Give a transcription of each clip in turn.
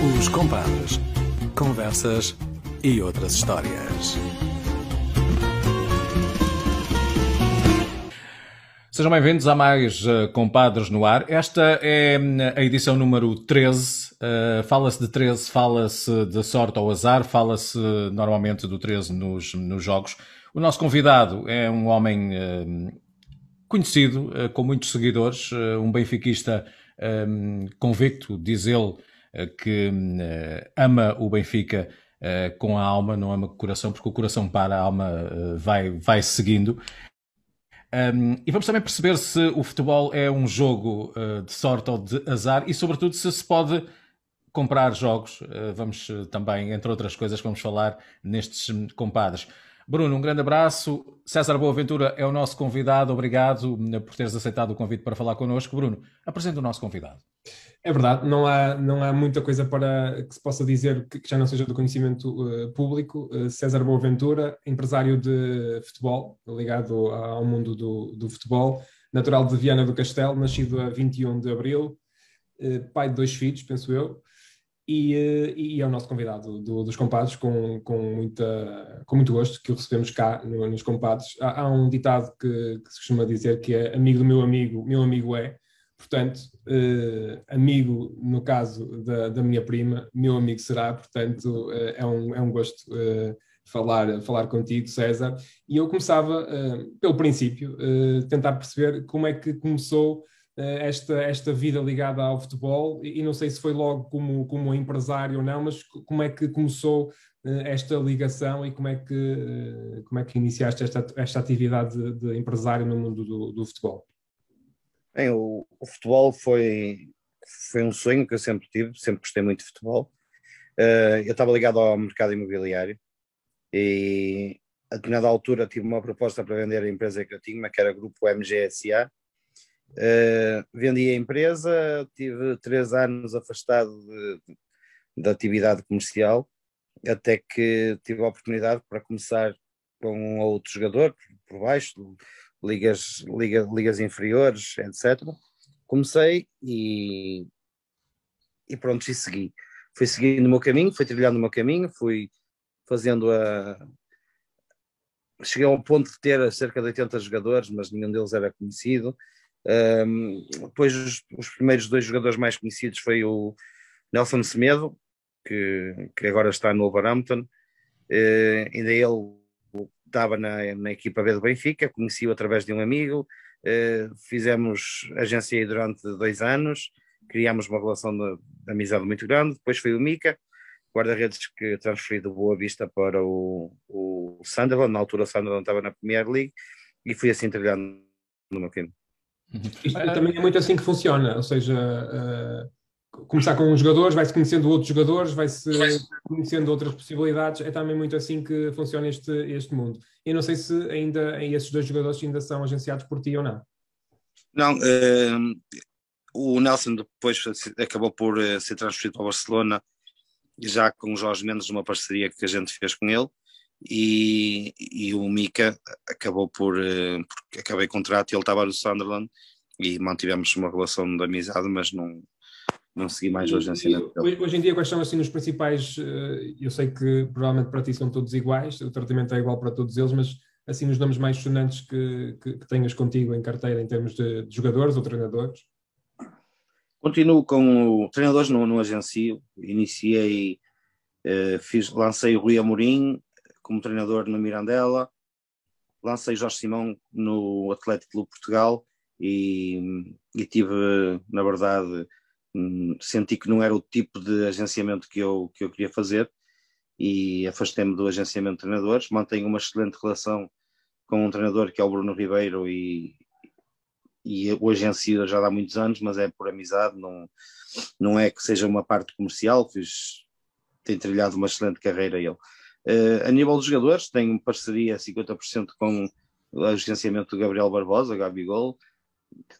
Os compadres. Conversas e outras histórias. Sejam bem-vindos a mais uh, Compadres no Ar. Esta é hum, a edição número 13. Uh, fala-se de 13, fala-se de sorte ao azar, fala-se normalmente do 13 nos, nos jogos. O nosso convidado é um homem uh, conhecido, uh, com muitos seguidores, um benfiquista um, convicto, diz ele, que ama o Benfica com a alma, não ama com o coração, porque o coração para, a alma vai, vai seguindo. Um, e vamos também perceber se o futebol é um jogo uh, de sorte ou de azar e, sobretudo, se se pode comprar jogos. Uh, vamos uh, também, entre outras coisas, vamos falar nestes compadres. Bruno, um grande abraço. César Boaventura é o nosso convidado. Obrigado por teres aceitado o convite para falar connosco. Bruno, apresenta o nosso convidado. É verdade, não há, não há muita coisa para que se possa dizer que, que já não seja do conhecimento uh, público. Uh, César Boaventura, empresário de futebol, ligado ao mundo do, do, futebol, natural de Viana do Castelo, nascido a 21 de abril, uh, pai de dois filhos, penso eu, e, e é o nosso convidado do, dos compadres, com, com, muita, com muito gosto que o recebemos cá no, nos compadres. Há, há um ditado que, que, se costuma dizer que é amigo do meu amigo, meu amigo é. Portanto, eh, amigo, no caso da, da, minha prima, meu amigo será, portanto, eh, é, um, é um gosto eh, falar, falar contigo, César. E eu começava, pelo princípio, tentar perceber como é que começou esta, esta vida ligada ao futebol, e, não sei se foi logo como, como empresário ou não, mas como é que começou esta ligação e como é que, como é que iniciaste esta, esta atividade de, de empresário no mundo do, do futebol? Bem, o, o, futebol foi, foi um sonho que eu sempre tive, sempre gostei muito de futebol. Uh, eu estava ligado ao mercado imobiliário e a determinada altura tive uma proposta para vender a empresa que eu tinha, que era Grupo MGSA. Uh, vendi a empresa, tive três anos afastado da atividade comercial, até que tive a oportunidade para começar com outro jogador por baixo, ligas, liga, ligas inferiores, etc. Comecei e, e pronto, e segui. Fui seguindo o meu caminho, fui trilhando o meu caminho, fui fazendo a. Cheguei ao ponto de ter cerca de 80 jogadores, mas nenhum deles era conhecido. Um, depois, os, os, primeiros dois jogadores mais conhecidos foi o Nelson Semedo, que, que agora está no Wolverhampton. Uh, ainda ele estava na, na equipa B do Benfica, conheci-o através de um amigo, uh, fizemos agência durante dois anos, criámos uma relação de, de amizade muito grande, depois foi o Mica, guarda-redes que transferi do Boa Vista para o, o Sunderland, na altura o Sunderland estava na Premier League, e fui assim trabalhando no meu time. Isto também é muito assim que funciona, ou seja, uh, começar com uns jogadores, vai-se conhecendo outros jogadores, vai-se conhecendo outras possibilidades. É também muito assim que funciona este, este mundo. E não sei se ainda esses dois jogadores ainda são agenciados por ti ou não. Não, uh, o Nelson depois acabou por uh, ser transferido para o Barcelona, já com o Jorge Mendes, numa parceria que a gente fez com ele. E, e o Mika acabou por, uh, porque acabei contrato e ele estava no Sunderland e mantivemos uma relação de amizade, mas não, não segui mais hoje agenciamento hoje, hoje em dia, quais são assim os principais? Eh, eu sei que provavelmente para ti são todos iguais, o tratamento é igual para todos eles, mas assim os nomes mais sonantes que, que, que tenhas contigo em carteira em termos de, de jogadores ou treinadores? Continuo com o treinadores no, no agencio, iniciei, eh, fiz, lancei o Rui Amorim como treinador no Mirandela, lancei Jorge Simão no Atlético Clube Portugal e, e tive, na verdade, senti que não era o tipo de agenciamento que eu, que eu queria fazer e afastei-me do agenciamento de treinadores. Mantenho uma excelente relação com um treinador que é o Bruno Ribeiro e, e o agencio já há muitos anos, mas é por amizade, não, não é que seja uma parte comercial, fiz, tem trilhado uma excelente carreira ele. Uh, a nível dos jogadores, tenho parceria 50% com o agenciamento do Gabriel Barbosa, Gabigol,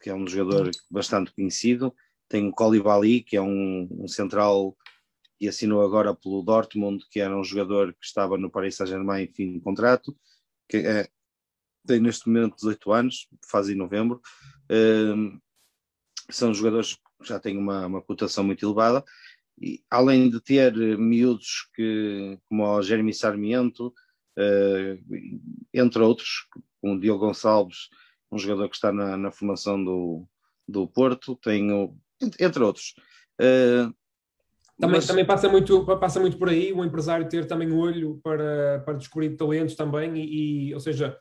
que é um jogador bastante conhecido, tem o Colibali, que é um, um, central que assinou agora pelo Dortmund, que era um jogador que estava no Paris Saint-Germain em fim de contrato, que é, tem neste momento 18 anos, faz em novembro. Um, são jogadores que já têm uma, uma cotação muito elevada. e, além de ter miúdos que, como o Jeremy Sarmiento, uh, entre outros, como o Diogo Gonçalves, um jogador que está na, na formação do, do Porto, tenho, entre outros. Uh, também, mas... também passa, muito, passa muito por aí o empresário ter também olho para, para descobrir talentos também, e, e ou seja,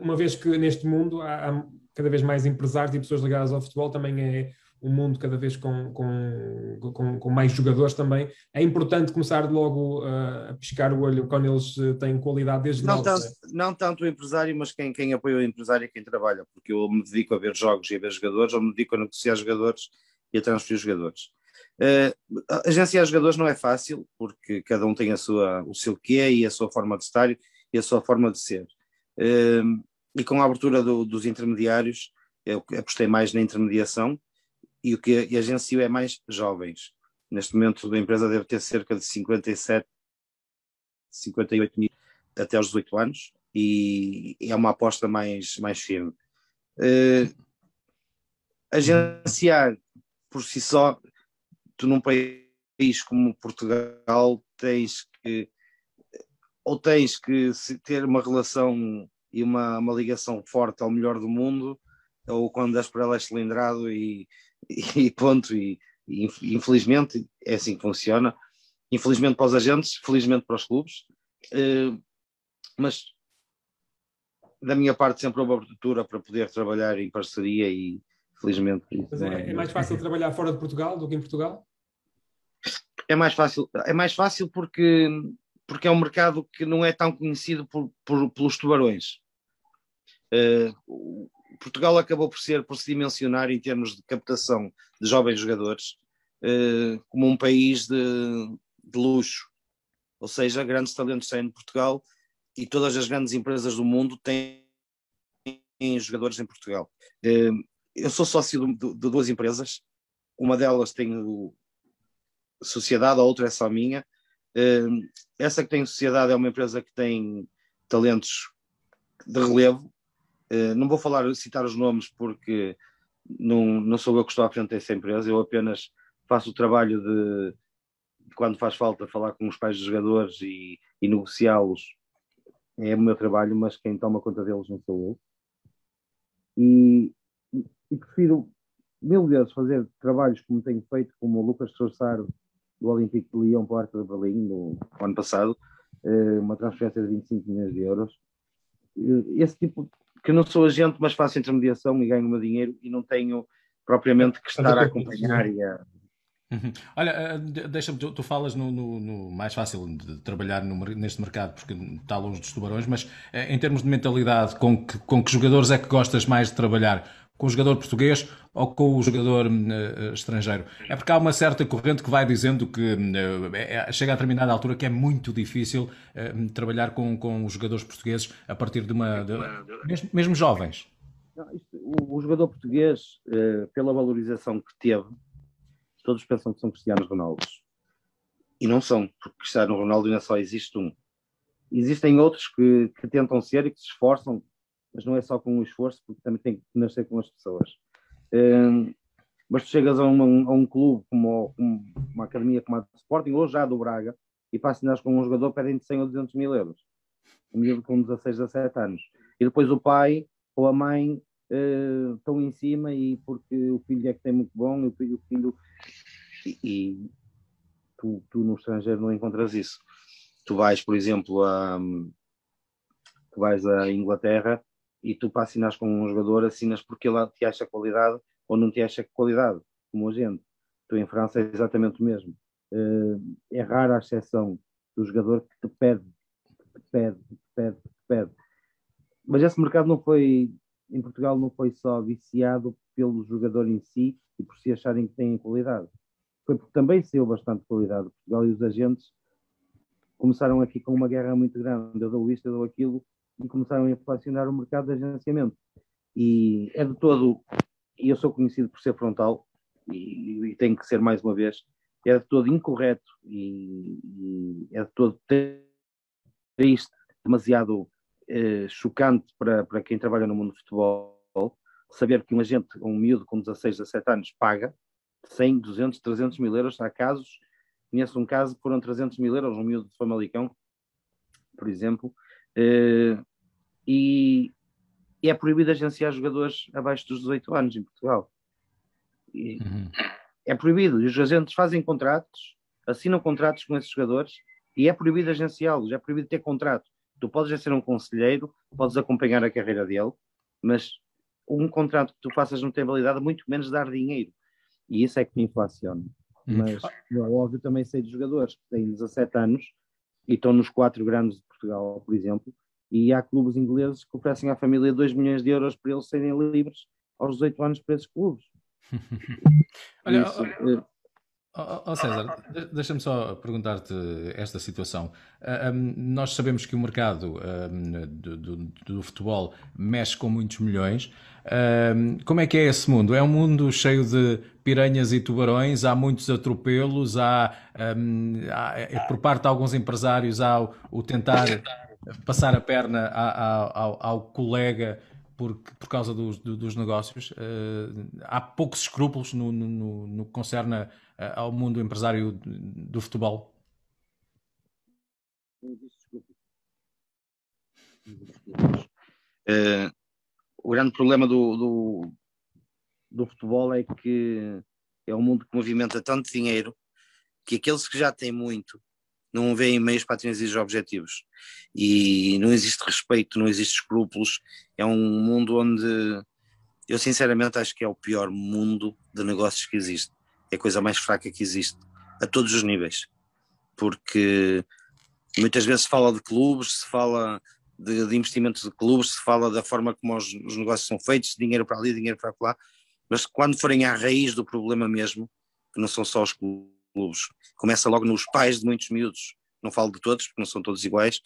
uma vez que neste mundo há, há, cada vez mais empresários e pessoas ligadas ao futebol, também é um mundo cada vez com, com, com, com mais jogadores também. É importante começar logo uh, a piscar o olho quando eles eh, têm qualidade desde não Tanto, não tanto o empresário, mas quem, quem apoia o empresário e quem trabalha, porque eu me dedico a ver jogos e a ver jogadores, ou me dedico a negociar jogadores e a transferir jogadores. Uh, agenciar jogadores não é fácil, porque cada um tem a sua, o seu quê e a sua forma de estar e a sua forma de ser. Uh, e com a abertura do, dos intermediários, eu apostei mais na intermediação e o que agenciou é mais jovens. Neste momento a empresa deve ter cerca de 57, 58 mil até aos 18 anos e é uma aposta mais, mais firme. Uh, agenciar por si só tu num país como Portugal tens que ou tens que ter uma relação e uma, uma ligação forte ao melhor do mundo, ou quando és para ela cilindrado e, e ponto, e, e, infelizmente é assim que funciona. Infelizmente para os agentes, felizmente para os clubes, uh, mas da minha parte sempre houve abertura para poder trabalhar em parceria e felizmente. Mas é, é mais fácil trabalhar fora de Portugal do que em Portugal? É mais fácil, é mais fácil porque, porque é um mercado que não é tão conhecido por, por pelos tubarões. Uh, Portugal acabou por ser, por se dimensionar em termos de captação de jovens jogadores, uh, como um país de, de, luxo. Ou seja, grandes talentos saem de Portugal e todas as grandes empresas do mundo têm jogadores em Portugal. Eu sou sócio de, de, duas empresas, uma delas tem o, sociedade, a outra é só minha. Uh, essa que tem sociedade é uma empresa que tem talentos de relevo. Uh, não vou falar, citar os nomes porque não, não sou eu que estou à frente dessa empresa, eu apenas faço o trabalho de, de quando faz falta falar com os pais dos jogadores e, e negociá-los. É o meu trabalho, mas quem toma conta deles não sou eu. E, e prefiro mil vezes fazer trabalhos como tenho feito, como o Lucas Trossard do Olympique de Lyon para o Arco de Berlim no ano passado, eh, uma transferência de 25 milhões de euros. Eh, esse tipo, que não sou agente, mas faço intermediação e ganho o meu dinheiro e não tenho propriamente que estar a acompanhar e a, Uhum. Olha, eh, deixa-me, tu, tu, falas no, no, no, mais fácil de trabalhar no, neste mercado porque está longe dos tubarões, mas em termos de mentalidade, com que, com que jogadores é que gostas mais de trabalhar? Com o jogador português ou com o jogador uh, estrangeiro. É porque há uma certa corrente que vai dizendo que uh, é, chega a determinada altura que é muito difícil uh, trabalhar com, com os jogadores portugueses a partir de uma. De, mesmo, mesmo, jovens. Não, isto, o, o, jogador português, pela valorização que teve, todos pensam que são Cristianos Ronaldo. E não são, porque Cristiano Ronaldo ainda só existe um. Existem outros que, que tentam ser e que se esforçam mas não é só com o esforço, porque também tem que nascer com as pessoas. Um, mas tu chegas a, uma, a um clube como, uma academia como a Sporting, ou já do Braga, e para assinar com um jogador pedem-te 100 ou 200 mil euros. Um miúdo com 16, 17 anos. E depois o pai ou a mãe uh, estão em cima e porque o filho é que tem muito bom e o filho... O filho e, e tu, tu no estrangeiro não encontras isso. Tu vais, por exemplo, a... Tu vais à Inglaterra e tu para assinar com um jogador assinas porque ele te acha qualidade ou não te acha qualidade, como a gente. Tu em França é exatamente o mesmo. Eh, é rara a exceção do jogador que te pede, que te pede, que te pede, que te pede. Mas esse mercado não foi, em Portugal não foi só viciado pelo jogador em si e por se acharem que têm qualidade. Foi porque também saiu bastante qualidade. Portugal e os agentes começaram aqui com uma guerra muito grande. Eu dou isto, eu dou aquilo, e começaram a inflacionar o mercado de agenciamento. E é de todo, e eu sou conhecido por ser frontal, e, e tenho que ser mais uma vez, é de todo incorreto e, e é de todo triste, demasiado eh, chocante para, para quem trabalha no mundo do futebol, saber que um agente, um miúdo com 16, 17 anos, paga 100, 200, 300 mil euros. Há casos conheço um caso que foram 300 mil euros, um miúdo de Famalicão, por exemplo, uh, e, e, é proibido agenciar jogadores abaixo dos 18 anos em Portugal. E, uhum. É proibido, e os agentes fazem contratos, assinam contratos com esses jogadores e é proibido agenciá-los, é proibido ter contrato. Tu podes ser um conselheiro, podes acompanhar a carreira dele, mas um contrato que tu faças não tem validade, muito menos dar dinheiro. E isso é que me inflaciona. Uhum. Mas, óbvio, também sei de jogadores que têm 17 anos e estão nos quatro grandes de Portugal, por exemplo, e há clubes ingleses que oferecem à família 2 milhões de euros para eles serem livres aos 18 anos para esses clubes. Olha, Isso, Oh, oh César, deixa-me só perguntar-te esta situação. Um, nós sabemos que o mercado um, do, do, do, futebol mexe com muitos milhões. Um, como é que é esse mundo? É um mundo cheio de piranhas e tubarões, há muitos atropelos, há, há é, por parte de alguns empresários, há o, o tentar passar a perna ao, ao, ao colega por, causa dos, dos negócios. Uh, há poucos escrúpulos no, no, no que concerne ao mundo empresário do futebol? Uh, o grande problema do, do, do, futebol é que é um mundo que movimenta tanto dinheiro que aqueles que já têm muito não veem meios para atingir os objetivos. E não existe respeito, não existe escrúpulos. É um mundo onde eu sinceramente acho que é o pior mundo de negócios que existe é a coisa mais fraca que existe, a todos os níveis. Porque muitas vezes se fala de clubes, se fala de, de investimentos de clubes, se fala da forma como os, os, negócios são feitos, dinheiro para ali, dinheiro para lá, mas quando forem à raiz do problema mesmo, que não são só os clubes, começa logo nos pais de muitos miúdos, não falo de todos, porque não são todos iguais,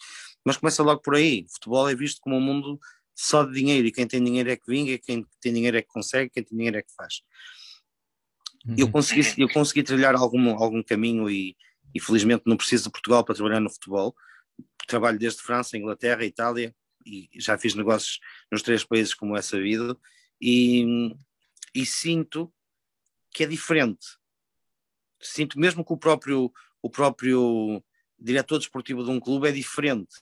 mas começa logo por aí. O futebol é visto como um mundo só de dinheiro, e quem tem dinheiro é que vinga, quem tem dinheiro é que consegue, quem tem dinheiro é que faz. Uhum. Eu, consegui, eu consegui trilhar algum, algum caminho e, e felizmente não preciso de Portugal para trabalhar no futebol. Trabalho desde França, Inglaterra, Itália e já fiz negócios nos três países como é sabido e, e sinto que é diferente. Sinto mesmo que o próprio, o próprio diretor desportivo de um clube é diferente.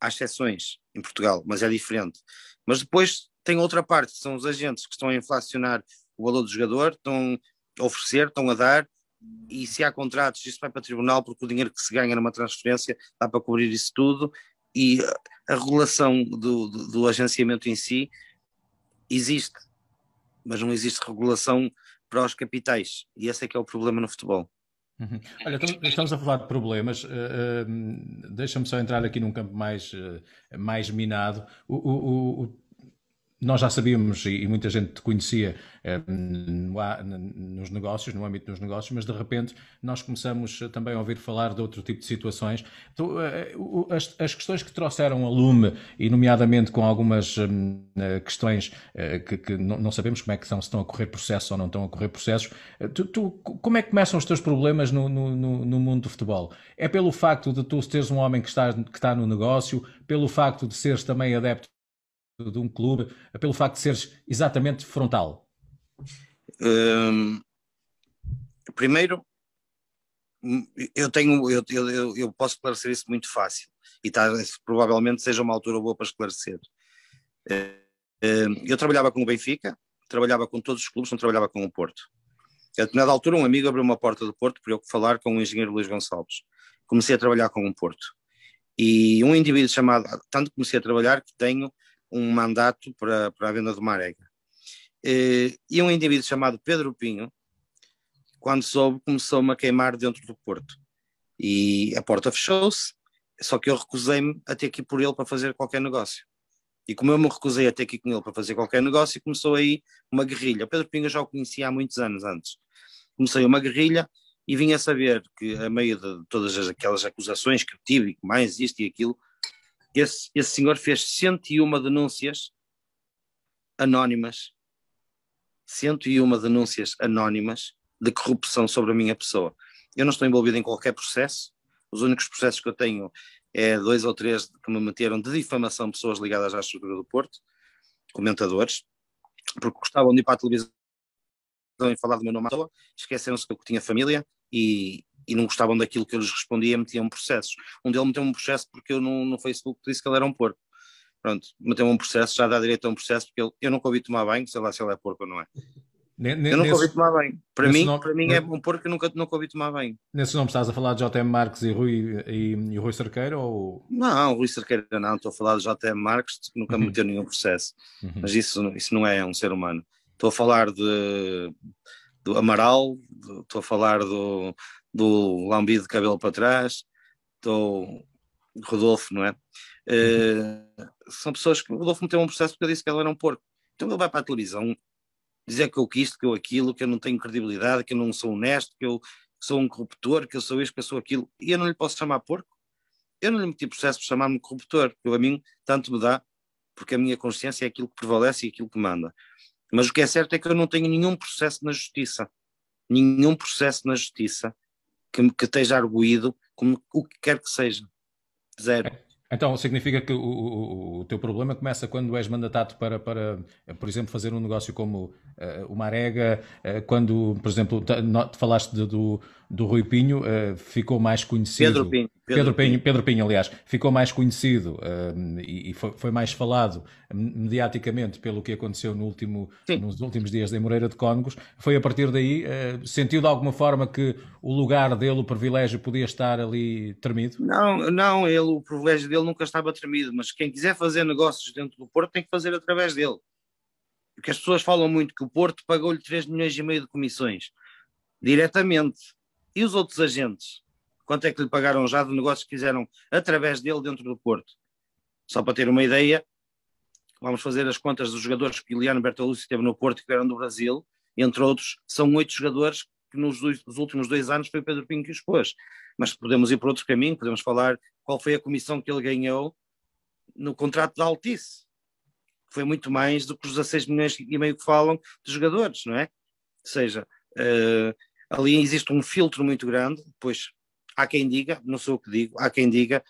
Há exceções em Portugal, mas é diferente. Mas depois tem outra parte, são os agentes que estão a inflacionar o valor do jogador, estão a oferecer, estão a dar, e se há contratos, isso vai para o tribunal, porque o dinheiro que se ganha numa transferência dá para cobrir isso tudo, e a regulação do, do, do agenciamento em si existe, mas não existe regulação para os capitais, e esse é que é o problema no futebol. Uhum. Olha, estamos, estamos, a falar de problemas. Uh, uh, Deixa-me só entrar aqui num campo mais, uh, mais minado. O, o, o, nós já sabíamos e, muita gente conhecia eh, nos negócios, no âmbito dos negócios, mas de repente nós começamos também a ouvir falar de outro tipo de situações. Então, eh, as, as, questões que trouxeram a lume, e nomeadamente com algumas eh, questões que, que não, não, sabemos como é que são, se estão a correr processos ou não estão a correr processos, tu, tu, como é que começam os teus problemas no, no, no, mundo do futebol? É pelo facto de tu seres um homem que está, que está no negócio, pelo facto de seres também adepto de um clube pelo facto de seres exatamente frontal? Hum, primeiro, eu tenho, eu, eu, eu, posso esclarecer isso muito fácil e tá, provavelmente seja uma altura boa para esclarecer. Hum, eu trabalhava com o Benfica, trabalhava com todos os clubes, não trabalhava com o Porto. A determinada altura, um amigo abriu uma porta do Porto para eu falar com o engenheiro Luís Gonçalves. Comecei a trabalhar com o Porto. E um indivíduo chamado, tanto comecei a trabalhar que tenho um mandato para, para a venda do Marega. E um indivíduo chamado Pedro Pinho, quando soube, começou-me a queimar dentro do Porto. E a porta fechou-se, só que eu recusei-me a ter que ir por ele para fazer qualquer negócio. E como eu me recusei a ter que ir com ele para fazer qualquer negócio, começou aí uma guerrilha. O Pedro Pinho já o conhecia há muitos anos antes. Comecei uma guerrilha e vim a saber que, a meio de todas aquelas acusações que eu tive, e mais isto e aquilo, esse, esse senhor fez 101 denúncias anónimas, 101 denúncias anónimas de corrupção sobre a minha pessoa. Eu não estou envolvido em qualquer processo, os únicos processos que eu tenho é dois ou três que me meteram de difamação de pessoas ligadas à estrutura do Porto, comentadores, porque gostavam de ir para a televisão e falar do meu nome à toa, esqueceram-se que eu tinha família, e, e não gostavam daquilo que eu lhes respondia, metiam processos. Um deles meteu um processo porque eu no, no Facebook disse que ele era um porco. Pronto, meteu um processo, já dá direito a um processo, porque ele, eu nunca ouvi tomar banho, sei lá se ele é porco ou não é. eu nunca nesse, ouvi tomar banho. Para mim, nome, para mim é um porco, eu nunca, nunca ouvi tomar banho. Nesse nome estás a falar de JM Marques e Rui, e, e Rui Cerqueira? Ou... Não, Rui Cerqueira não, estou a falar de JM Marques, que nunca uhum. meteu nenhum processo. Uhum. Mas isso, isso não é um ser humano. Estou a falar de, do Amaral, estou a falar do, do lambido de cabelo para trás, do Rodolfo, não é? Uh, são pessoas que o Rodolfo meteu um processo porque eu disse que ele era um porco. Então ele vai para a televisão dizer que eu isto, que eu aquilo, que eu não tenho credibilidade, que eu não sou honesto, que eu sou um corruptor, que eu sou isto, que eu sou aquilo, e eu não lhe posso chamar porco. Eu não lhe meti processo por chamar-me corruptor, porque a mim tanto me dá, porque a minha consciência é aquilo que prevalece e aquilo que manda. Mas o que é certo é que eu não tenho nenhum processo na justiça, nenhum processo na justiça que, que esteja arguído como o que quer que seja. Zero. Então, significa que o, o, o, teu problema começa quando és mandatado para, para por exemplo, fazer um negócio como uh, uma arega, uh, quando, por exemplo, falaste de, do, do Rui Pinho, uh, ficou mais conhecido. Pedro Pinho. Pedro, Pedro Pinho, Pedro Pinho, aliás, ficou mais conhecido uh, e, e foi, foi, mais falado mediaticamente pelo que aconteceu no último, nos últimos dias em Moreira de Cónegos. Foi a partir daí, uh, sentiu de alguma forma que o lugar dele, o privilégio, podia estar ali tremido? Não, não, ele, o privilégio dele nunca estava tremido, mas quem quiser fazer negócios dentro do Porto tem que fazer através dele. Porque as pessoas falam muito que o Porto pagou-lhe 3 milhões e meio de comissões diretamente e os outros agentes? Quanto é que lhe pagaram já de negócios que fizeram através dele dentro do Porto? Só para ter uma ideia, vamos fazer as contas dos jogadores que Iliano Bertolucci teve no Porto e que vieram do Brasil, entre outros, são oito jogadores que nos, dois, nos, últimos dois anos foi Pedro Pinho que os pôs. Mas podemos ir por outro caminho, podemos falar qual foi a comissão que ele ganhou no contrato da Altice. Foi muito mais do que os 16 milhões e meio que falam dos jogadores, não é? Ou seja, uh, ali existe um filtro muito grande, pois há quem diga, não sou o que digo, há quem diga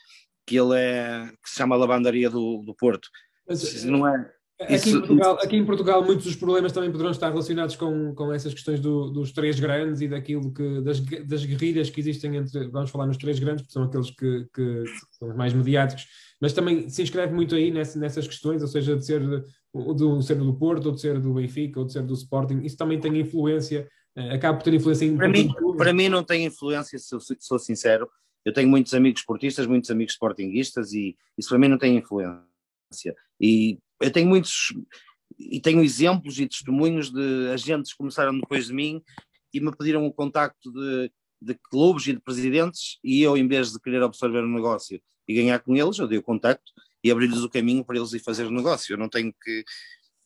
que ele é, que se chama a lavandaria do, do Porto. Mas, não é... Aqui, Isso... em Portugal, aqui em Portugal muitos dos problemas também poderão estar relacionados com, com essas questões do, dos três grandes e daquilo que, das, das guerrilhas que existem entre, vamos falar nos três grandes, que são aqueles que, que são os mais mediáticos, mas também se inscreve muito aí nessa, nessas questões, ou seja, de ser, de ser do Porto, ou de ser do Benfica, ou de ser do Sporting, isso também tem influência eh, acaba por ter influência em para mim, para mim não tem influência, se eu sou sincero. Eu tenho muitos amigos esportistas, muitos amigos sportinguistas e isso para mim não tem influência. E eu tenho muitos e tenho exemplos e testemunhos de agentes que começaram depois de mim e me pediram o contacto de, de clubes e de presidentes e eu, em vez de querer absorver o negócio e ganhar com eles, eu dei o contacto e abri-lhes o caminho para eles ir fazer o negócio. Eu não tenho que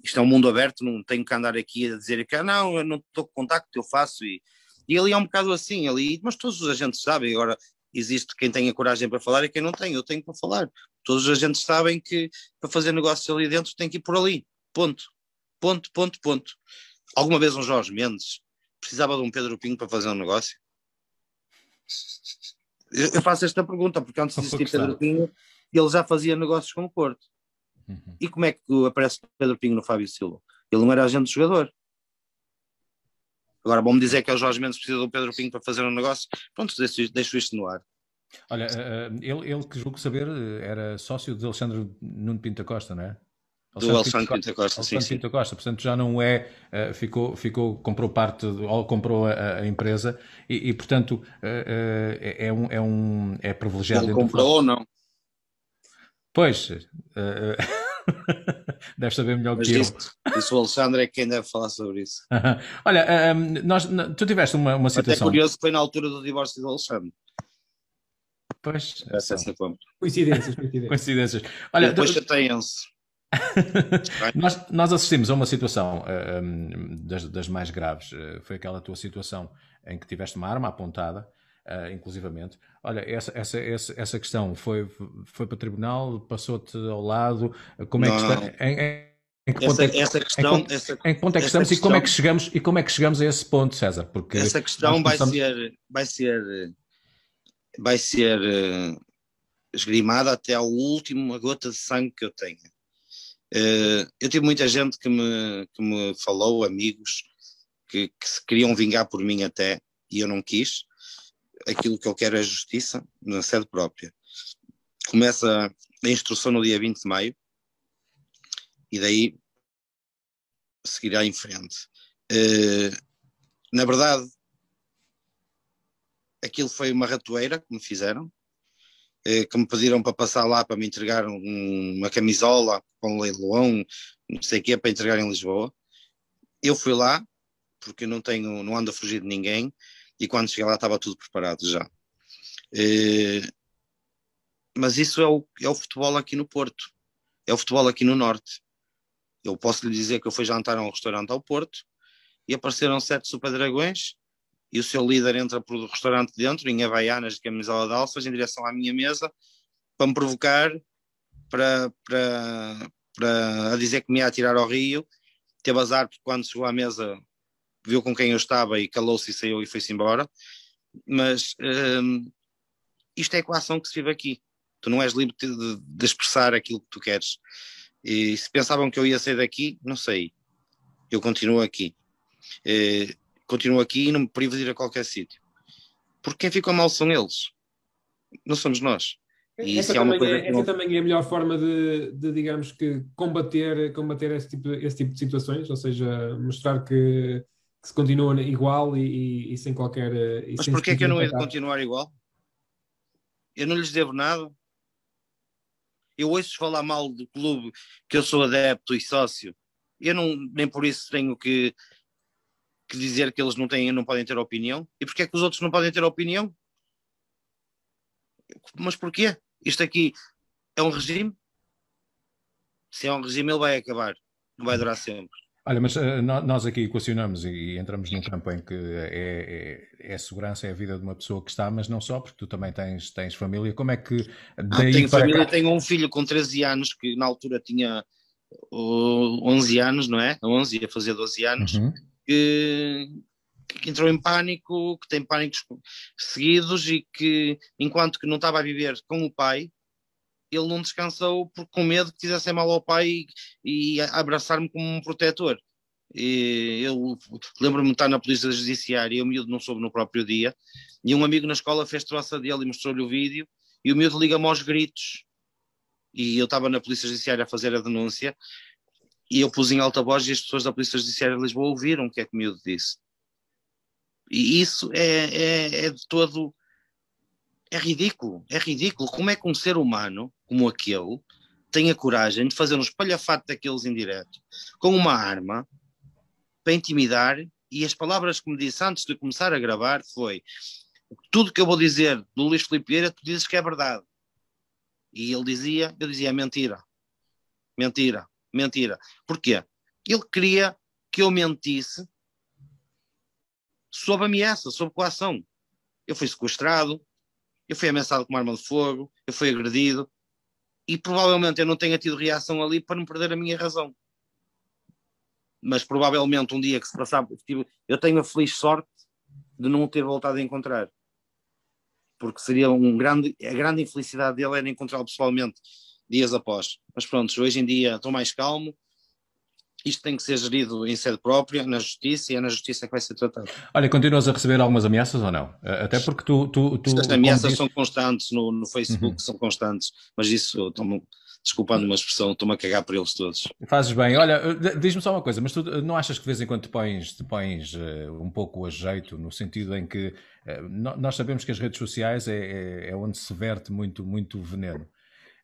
isto é um mundo aberto, não tenho que andar aqui a dizer que ah, não, eu não estou com contacto, eu faço e, e ali é um bocado assim, ali, mas todos os agentes sabem, agora existe quem tenha coragem para falar e quem não tem, eu tenho para falar. Todos os agentes sabem que para fazer negócios ali dentro tem que ir por ali, ponto, ponto, ponto, ponto. Alguma vez um Jorge Mendes precisava de um Pedro Pinho para fazer um negócio? Eu, faço esta pergunta, porque antes de existir Pedro Pinho, ele já fazia negócios com o Porto. Uhum. E como é que aparece Pedro Pinho no Fábio Silva? Ele não era agente de jogador. Agora vão-me dizer que é o Jorge Mendes precisa do Pedro Pinho para fazer um negócio. Pronto, deixo, deixo isto no ar. Olha, eh, eh, ele, ele que julgo saber era sócio de Alexandre Nuno Pinta Costa, não é? Alexandre do Alexandre Pinta Costa, Alexandre sim, Pinta Costa, portanto já não é, eh, ficou, ficou comprou parte, ou comprou a, a empresa e, e, portanto é, é, um, é um é privilegiado. Ele comprou ou não? Pois, uh, deve saber melhor Mas que isso, eu. Isso o Alexandre é quem deve falar sobre isso. Olha, um, nós, tu tiveste uma, uma situação. Até curioso que foi na altura do divórcio do Alexandre. Pois. Essa, essa coincidências, coincidências. coincidências. Olha, depois chateiam-se. nós, nós assistimos a uma situação um, das, das, mais graves. Foi aquela tua situação em que tiveste uma arma apontada uh, inclusivamente. Olha, essa, essa, essa, essa questão foi, foi para o tribunal, passou-te ao lado, como é que está? Em, em, em que ponto é, essa questão, em, essa, em que ponto é que estamos questão, e como é que chegamos e como é que chegamos a esse ponto, César? Porque essa questão vai ser vai ser vai ser uh, esgrimada até a última gota de sangue que eu tenho. Uh, eu tive muita gente que me, que me falou, amigos, que, que se queriam vingar por mim até, e eu não quis. Aquilo que eu quero é justiça na sede própria. Começa a instrução no dia 20 de maio e daí seguirá em frente. Uh, na verdade, aquilo foi uma ratoeira que me fizeram, uh, que me pediram para passar lá para me entregar um, uma camisola com um leilão, não sei o que, para entregar em Lisboa. Eu fui lá, porque não tenho, não ando a fugir de ninguém, e quando cheguei lá estava tudo preparado já. Uh, mas isso é o, é o futebol aqui no Porto, é o futebol aqui no Norte. Eu posso lhe dizer que eu fui jantar a um restaurante ao Porto e apareceram sete super dragões e o seu líder entra por restaurante dentro, em Havaianas de camisola de alças, em direção à minha mesa, para me provocar, para, para, para dizer que me ia atirar ao rio. Teve azar porque quando chegou à mesa viu com quem eu estava e calou-se e saiu e foi-se embora. Mas hum, isto é a equação que se vive aqui. Tu não és livre de, de expressar aquilo que tu queres. E se pensavam que eu ia sair daqui, não sei. Eu continuo aqui. Eh, continuo aqui e não me privo de ir a qualquer sítio. Porque quem fica mal são eles. Não somos nós. E essa, também, é, essa não... também é a melhor forma de, de, digamos que, combater, combater esse, tipo, esse tipo de situações, ou seja, mostrar que, que se continua igual e, e, e sem qualquer. E Mas porquê é que eu não hei de continuar igual? Eu não lhes devo nada. Eu ouço falar mal do clube que eu sou adepto e sócio. Eu não, nem por isso tenho que, que dizer que eles não, têm, não podem ter opinião. E porquê é que os outros não podem ter opinião? Mas porquê? Isto aqui é um regime? Se é um regime, ele vai acabar. Não vai durar sempre. Olha, mas uh, nós aqui equacionamos e entramos num campo em que é, é, é, segurança, é a vida de uma pessoa que está, mas não só, porque tu também tens, tens família. Como é que. Ah, tenho família, cá... tenho um filho com 13 anos que na altura tinha uh, 11 anos, não é? 11, ia fazer 12 anos, uhum. que, que entrou em pânico, que tem pânicos seguidos e que, enquanto que não estava a viver com o pai, ele não descansou por, com medo que fizessem mal ao pai e, e abraçar-me como um protetor. E eu lembro-me de estar na polícia judiciária e o miúdo não soube no próprio dia. E um amigo na escola fez troça dele e mostrou-lhe o vídeo. E o miúdo liga-me aos gritos. E eu estava na polícia judiciária a fazer a denúncia. E eu pus em alta voz e as pessoas da polícia judiciária de Lisboa ouviram o que é que o miúdo disse. E isso é, é, é de todo é ridículo, é ridículo. Como é que um ser humano como aquele tem a coragem de fazer um espalhafato daqueles em direto com uma arma para intimidar? E as palavras que me disse antes de começar a gravar foi: tudo que eu vou dizer do Luís Filipe Vieira, tu dizes que é verdade. E ele dizia, eu dizia mentira, mentira, mentira. Porquê? Ele queria que eu mentisse sob ameaça, sob coação. Eu fui sequestrado, eu fui ameaçado com uma arma de fogo, eu fui agredido e provavelmente eu não tenha tido reação ali para não perder a minha razão. Mas provavelmente um dia que se passar, eu tenho a feliz sorte de não o ter voltado a encontrar. Porque seria um grande, a grande infelicidade dele era encontrá-lo pessoalmente dias após. Mas pronto, hoje em dia estou mais calmo, isto tem que ser gerido em sede própria, na justiça, e é na justiça que vai ser tratado. Olha, continuas a receber algumas ameaças ou não? Até porque tu. tu, tu Estas ameaças são constantes no, no Facebook, uhum. são constantes, mas isso, estou desculpando uma expressão, estou-me a cagar por eles todos. Fazes bem. Olha, diz-me só uma coisa, mas tu não achas que de vez em quando te pões, te pões uh, um pouco a jeito, no sentido em que uh, nós sabemos que as redes sociais é, é, é onde se verte muito, muito veneno.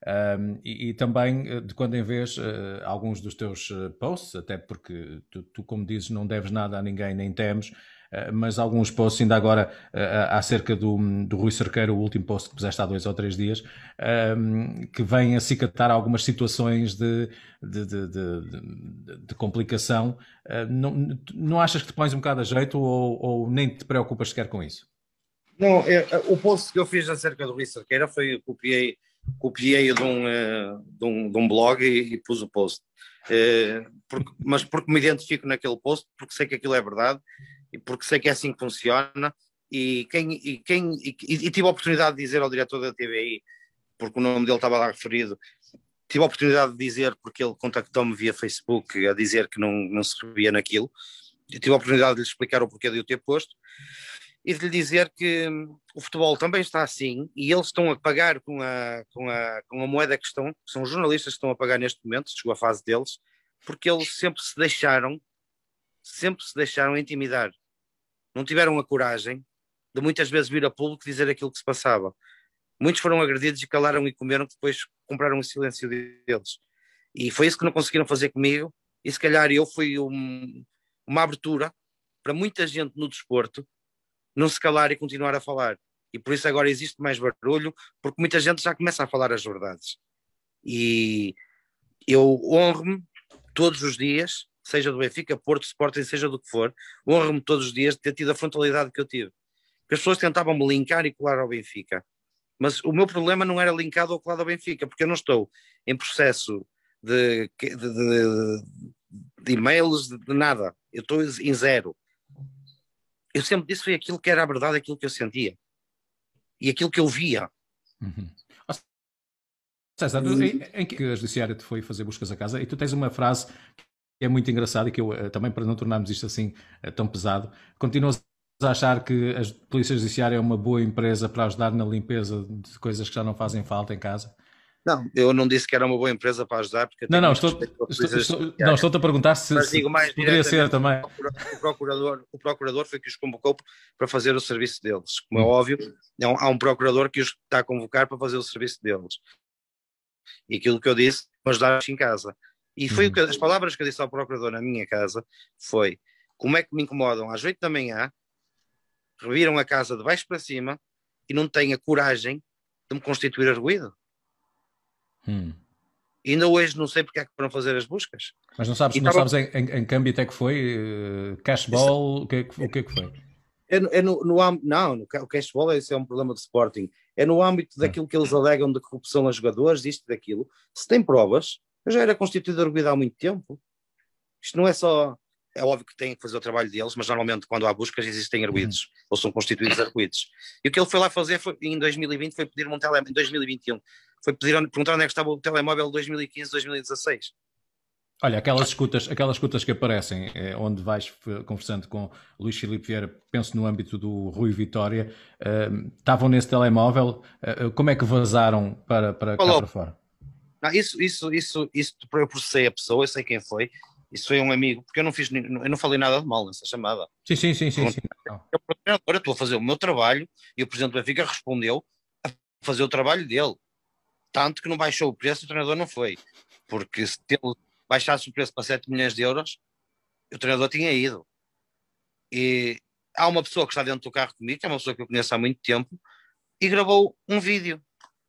Um, e, e, também, eh, de quando em vez, uh, alguns dos teus eh, posts, até porque tu, tu, como dizes, não deves nada a ninguém, nem temes, uh, mas alguns posts, ainda agora, uh, acerca do, do Rui Cerqueiro, o último post que puseste há dois ou três dias, um, que vem acicatar algumas situações de, de, de, de, de complicação. não, não achas que te pões um bocado a jeito ou, ou nem te preocupas sequer com isso? Não, é, o post que eu fiz acerca do Rui Cerqueira foi, copiei copiei de um, uh, de um, de um blog e, e, pus o post. Uh, porque, mas porque me identifico naquele post, porque sei que aquilo é verdade e porque sei que é assim que funciona. E, quem, e, quem, e, e tive a oportunidade de dizer ao diretor da TVI, porque o nome dele estava lá referido, tive a oportunidade de dizer, porque ele contactou-me via Facebook a dizer que não, não se revia naquilo, tive a oportunidade de lhe explicar o porquê de eu ter posto, e de lhe dizer que hum, o futebol também está assim e eles estão a pagar com a, com a, com a moeda que estão, são os jornalistas que estão a pagar neste momento, chegou a fase deles, porque eles sempre se deixaram, sempre se deixaram intimidar. Não tiveram a coragem de muitas vezes vir a público dizer aquilo que se passava. Muitos foram agredidos e calaram e comeram, depois compraram o silêncio deles. E foi isso que não conseguiram fazer comigo, e se calhar eu fui um, uma abertura para muita gente no desporto não se calar e continuar a falar. E por isso agora existe mais barulho, porque muita gente já começa a falar as verdades. E eu honro-me todos os dias, seja do Benfica, Porto, Sporting, seja do que for, honro-me todos os dias de ter tido a frontalidade que eu tive. Porque as pessoas tentavam me linkar e colar ao Benfica. Mas o meu problema não era linkado ou colado ao Benfica, porque eu não estou em processo de, de, de, de e-mails, de, nada. Eu estou em zero. Eu sempre disse foi aquilo que era a verdade, aquilo que eu sentia. E aquilo que eu via. Uhum. César, em, em que a judiciária te foi fazer buscas a casa e tu tens uma frase que é muito engraçada e que eu, eh, também para não tornarmos isto assim eh, tão pesado, continuas a achar que a Polícia Judiciária é uma boa empresa para ajudar na limpeza de coisas que já não fazem falta em casa? Não, eu não disse que era uma boa empresa para ajudar. Porque não, não, estou, estou, estou, não, estou-te a perguntar se, Mas digo mais poderia ser também. O procurador, o procurador foi que os convocou para fazer o serviço deles. Como é hum. óbvio, é há um procurador que os está a convocar para fazer o serviço deles. E aquilo que eu disse, ajudar em casa. E foi hum. que, as palavras que eu disse ao procurador na minha casa foi como é que me incomodam às 8 da manhã, reviram a casa de baixo para cima e não têm a coragem de me constituir arguído. Hum. Ainda hoje não sei porque é que foram fazer as buscas. Mas não sabes, não tava... sabes em, em, em câmbio até que foi? Uh, cashball, o que, é que, o que é que foi? É no, é no, no não, no, o cashball esse é um problema de Sporting. É no âmbito hum. daquilo que eles alegam de corrupção a jogadores, isto e daquilo. Se tem provas, eu já era constituído arguido há muito tempo. Isto não é só é óbvio que têm que fazer o trabalho deles, mas normalmente quando há buscas existem arguídos, uhum. ou são constituídos arguídos. E o que ele foi lá fazer foi, em 2020 foi pedir um telemóvel, em 2021, foi pedir, perguntar onde é que estava o telemóvel de 2015, 2016. Olha, aquelas escutas, aquelas escutas que aparecem, é, onde vais conversando com Luís Filipe Vieira, penso no âmbito do Rui Vitória, uh, estavam nesse telemóvel, uh, como é que vazaram para, para cá para fora? Não, isso, isso, isso, isso, eu processei a pessoa, eu sei quem foi, isso foi um amigo, porque eu não fiz, eu não falei nada de mal nessa chamada. Sim, sim, sim, sim. sim. Eu, eu estou a fazer o meu trabalho e o presidente do Benfica respondeu a fazer o trabalho dele. Tanto que não baixou o preço, o treinador não foi. Porque se ele baixasse o preço para 7 milhões de euros, o treinador tinha ido. E há uma pessoa que está dentro do carro comigo, que é uma pessoa que eu conheço há muito tempo, e gravou um vídeo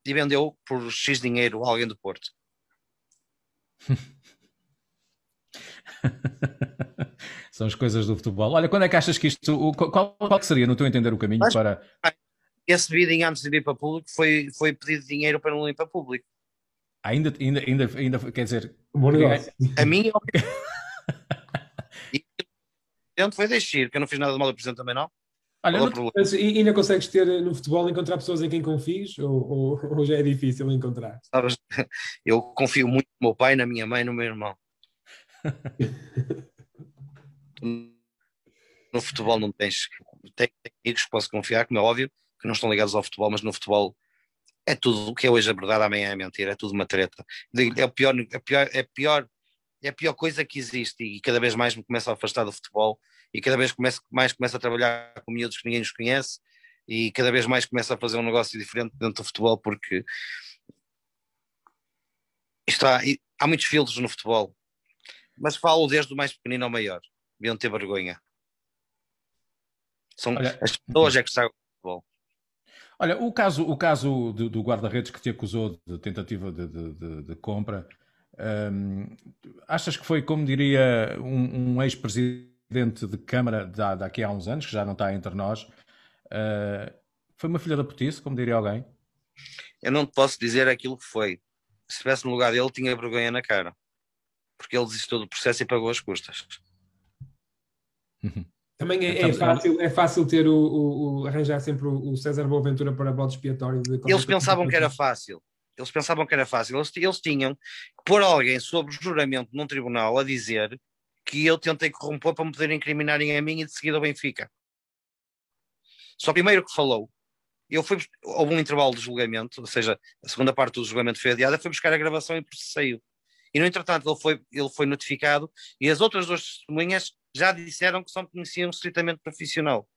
e vendeu por X dinheiro a alguém do Porto. São as coisas do futebol. Olha, quando é que achas que isto. Qual, qual seria, no teu entender, o caminho Mas, para. Esse vídeo antes de ir para público foi, foi pedir dinheiro para não ir para público. Ainda, ainda, ainda, ainda quer dizer. Bom negócio. A minha. e o foi deixar, que eu não fiz nada de mal presidente também, não. Olha, não, mas ainda consegues ter no futebol encontrar pessoas em quem confies ou, ou, ou já é difícil encontrar? Sabes, eu confio muito no meu pai, na minha mãe e no meu irmão. no futebol não tens técnicos que posso confiar, como é óbvio, que não estão ligados ao futebol, mas no futebol é tudo o que é hoje a verdade, amanhã é mentira, é tudo uma treta. É pior, é pior, é pior, é a pior coisa que existe e cada vez mais me começa a afastar do futebol e cada vez começo, mais começo a trabalhar com miúdos que ninguém nos conhece e cada vez mais começo a fazer um negócio diferente dentro do futebol porque está, há muitos filtros no futebol mas falo desde o mais pequenino ao maior. Deviam ter vergonha. São, Olha, as pessoas é que estragam o futebol. Olha, o caso, o caso do, do guarda-redes que te acusou de tentativa de, de, de compra, hum, achas que foi, como diria um, um ex-presidente de Câmara da, daqui a uns anos, que já não está entre nós, uh, foi uma filha da putice, como diria alguém? Eu não te posso dizer aquilo que foi. Se estivesse no lugar dele, tinha vergonha na cara porque ele desistiu do processo e pagou as custas. Também é, é, fácil, é fácil ter o, o, o arranjar sempre o, César Boaventura para bode expiatório. Eles pensavam que era fácil. Eles pensavam que era fácil. Eles, eles tinham que pôr alguém sob juramento num tribunal a dizer que eu tentei corromper para me poderem incriminarem a mim e de seguida ao Benfica. Só primeiro que falou, eu fui, houve um intervalo de julgamento, ou seja, a segunda parte do julgamento foi adiada, foi buscar a gravação e processei-o. E no entretanto ele foi, ele foi notificado e as outras duas testemunhas já disseram que só me conheciam estritamente profissional.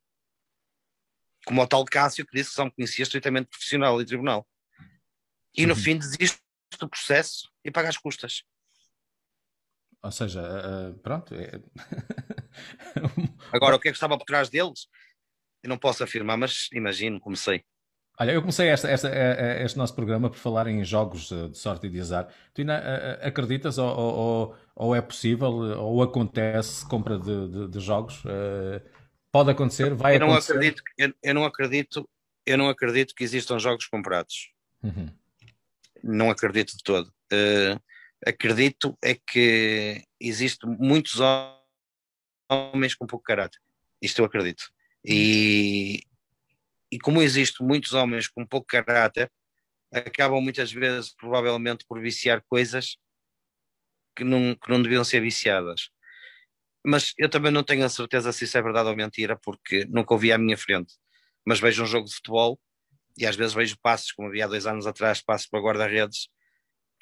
Como o tal Cássio que disse que só me conhecia estritamente profissional em tribunal. E no uhum. fim desiste do processo e paga as custas. Ou seja, uh, pronto. É... Agora, o que é que estava por trás deles? Eu não posso afirmar, mas imagino, comecei. Olha, eu comecei esta, esta, eh, este nosso programa por falar em jogos de sorte e de azar. Tu ainda acreditas ou, ou, ou é possível ou acontece compra de, de, de jogos? Pode acontecer, vai eu não acontecer. Acredito, eu, eu, não acredito, eu não acredito que existam jogos comprados. Uhum. Não acredito de todo. Uh, acredito é que existem muitos homens com pouco caráter. Isto eu acredito. E, e como existem muitos homens com pouco caráter, acabam muitas vezes, provavelmente, por viciar coisas que não, que não deviam ser viciadas. Mas eu também não tenho a certeza se isso é verdade ou mentira, porque nunca ouvi à minha frente. Mas vejo um jogo de futebol e às vezes vejo passos, como havia há dois anos atrás, passos para guarda-redes,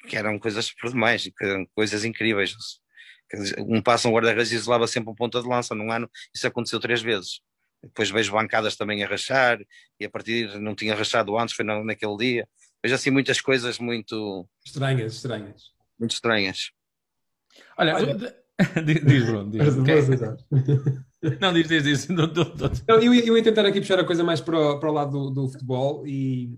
que eram coisas por demais, coisas incríveis. Um passo um guarda-redes isolava sempre um ponta de lança num ano, isso aconteceu três vezes. Depois vejo bancadas também a rachar, e a partir não tinha rachado antes, foi naquele dia. Vejo assim muitas coisas muito estranhas, estranhas. Muito estranhas. Olha, Olha... diz, Bruno, diz. Não, diz, diz, diz. Não. Eu, eu ia tentar aqui puxar a coisa mais para o, para o lado do, do futebol e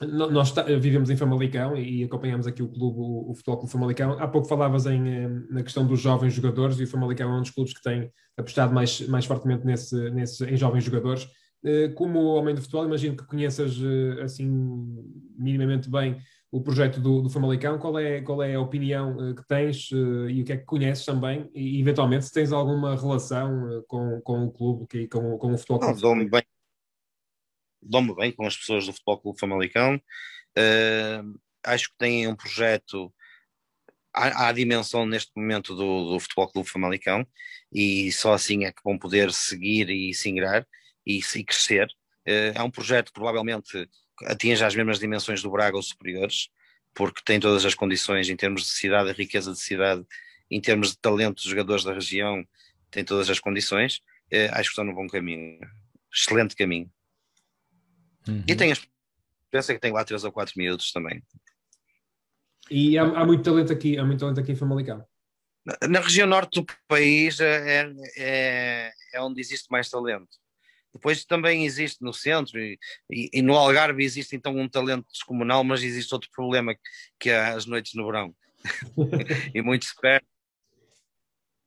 nós vivemos em Famalicão e acompanhamos aqui o clube, o, Futebol Clube Famalicão. Há pouco falavas em, eh, na questão dos jovens jogadores e o Famalicão é um dos clubes que tem apostado mais, mais fortemente nesse, nesse, em jovens jogadores. Eh, como homem do futebol, imagino que conheças eh, assim minimamente bem o projeto do, do Famalicão. Qual é, qual é a opinião que tens e o que é que conheces também? E eventualmente se tens alguma relação com, com o clube, com, com o Futebol? Dou-me bem dou-me bem com as pessoas do Futebol Clube Famalicão. Uh, acho que têm um projeto à, à dimensão neste momento do, do, Futebol Clube Famalicão e só assim é que vão poder seguir e se ingrar e, e crescer. Uh, é um projeto que provavelmente atinge as mesmas dimensões do Braga ou superiores, porque tem todas as condições em termos de cidade, a riqueza de cidade, em termos de talento dos jogadores da região, tem todas as condições. Uh, acho que estão no bom caminho, excelente caminho. Uhum. E tem a experiência que tem lá 3 ou 4 minutos também. E há, há, muito talento aqui, há muito talento aqui em Famalicão. Na, na região norte do país é, é, é, onde existe mais talento. Depois também existe no centro e, e, e, no Algarve existe então um talento descomunal, mas existe outro problema que é as noites no verão. e muito se perde.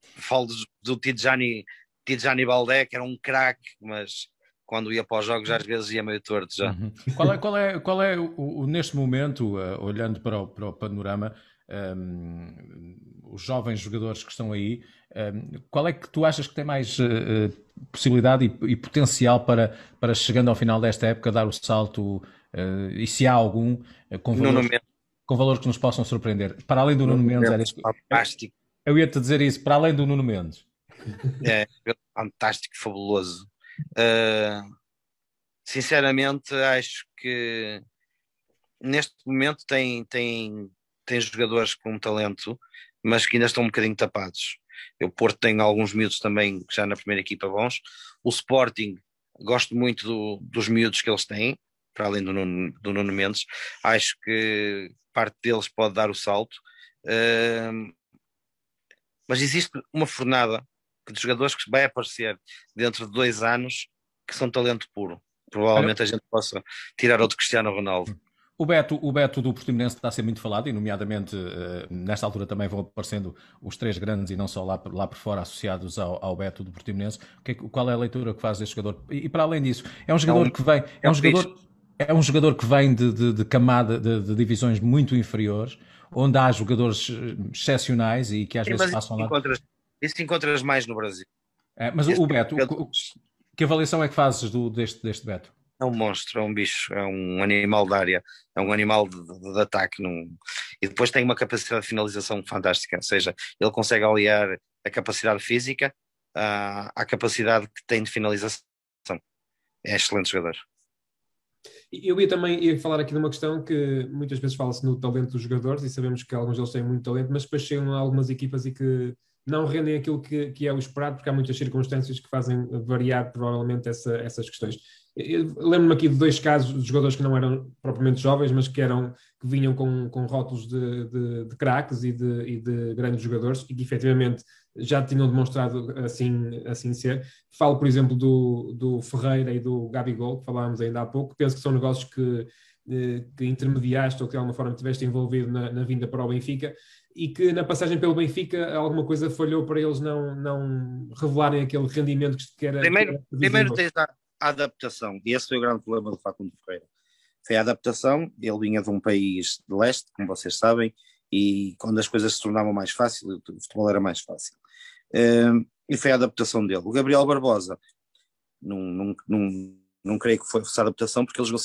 Falo do, do Tidjani, Tidjani Baldé, que era um craque, mas quando ia para os jogos às vezes ia meio torto já. Uhum. Qual é, qual é, qual é o, o neste momento, uh, olhando para o, para o panorama, um, ehm, os jovens jogadores que estão aí, um, ehm, qual é que tu achas que tem mais uh, possibilidade e, e, potencial para, para, chegando ao final desta época, dar o salto, uh, e se há algum, com valores, com valores que nos possam surpreender? Para além do Nuno, Nuno Mendes, Mendes era fantástico. Eu ia-te dizer isso, para além do Nuno Mendes. É, fantástico, fabuloso. Uh, sinceramente, acho que neste momento tem, tem, tem jogadores com talento, mas que ainda estão um bocadinho tapados. O Porto tem alguns miúdos também já na primeira equipa bons. O Sporting, gosto muito do, dos miúdos que eles têm, para além do Nuno, do Nuno Mendes. Acho que parte deles pode dar o salto. Uh, mas existe uma fornada de jogadores que vai aparecer dentro de dois anos que são talento puro. Provavelmente a gente possa tirar outro Cristiano Ronaldo. O Beto, o Beto do Portimonense está a ser muito falado e, nomeadamente, uh, nesta altura também vão aparecendo os três grandes e não só lá, lá por fora associados ao, ao Beto do Portimonense. Que, é qual é a leitura que faz deste jogador? E, para além disso, é um jogador é um, que vem. É, é um, jogador, é um jogador que vem de, de, de camada de, de, divisões muito inferiores, onde há jogadores eh, excepcionais e que às Sim, vezes passam lá. Encontras, isso encontras mais no Brasil. É, mas o, o Beto, o, que avaliação é que fazes do, deste, deste Beto? É um monstro, é um bicho, é um animal de área, é um animal de, de, de ataque. Num... E depois tem uma capacidade de finalização fantástica, ou seja, ele consegue aliar a capacidade física à, à capacidade que tem de finalização. é excelente jogador. Eu ia também ia falar aqui de uma questão que muitas vezes fala-se no talento dos jogadores e sabemos que alguns deles têm muito talento, mas depois chegam a algumas equipas e que não rendem aquilo que, que é o esperado, porque há muitas circunstâncias que fazem variar provavelmente essa, essas questões. Lembro-me aqui de dois casos de jogadores que não eram propriamente jovens, mas que eram que vinham com, com rótulos de, de, de craques e de, e de grandes jogadores e que efetivamente já tinham demonstrado assim, assim ser. Falo, por exemplo, do, do Ferreira e do Gabigol, que falámos ainda há pouco. Penso que são negócios que, eh, que intermediaste ou que de alguma forma tiveste envolvido na, na, vinda para o Benfica e que na passagem pelo Benfica alguma coisa falhou para eles não, não revelarem aquele rendimento que era. Primeiro, que era primeiro tens a, a adaptação, e esse foi o grande problema do Facundo Ferreira. Foi a adaptação, ele vinha de um país de leste, como vocês sabem, e quando as coisas se tornavam mais fáceis, o futebol era mais fácil. Uh, e foi a adaptação dele. O Gabriel Barbosa, não, não, não, não creio que fosse adaptação, porque ele jogou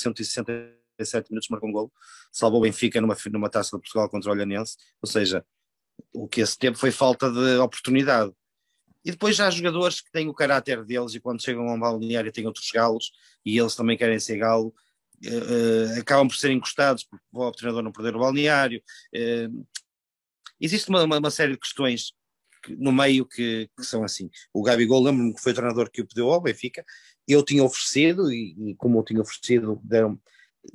167 minutos, marcou um gol, salvou o Benfica numa, numa taça de Portugal contra o Olhanense, ou seja, o que esse tempo foi falta de oportunidade. E depois há jogadores que têm o caráter deles e quando chegam a um balneário têm outros galos e eles também querem ser galo, uh, acabam por ser encostados porque o treinador não perder o balneário. Uh, existe uma, uma, uma, série de questões no meio que, que são assim. O Gabigol, lembro-me que foi o treinador que o pediu ao Benfica, eu tinha oferecido, e, e como eu tinha oferecido, deram,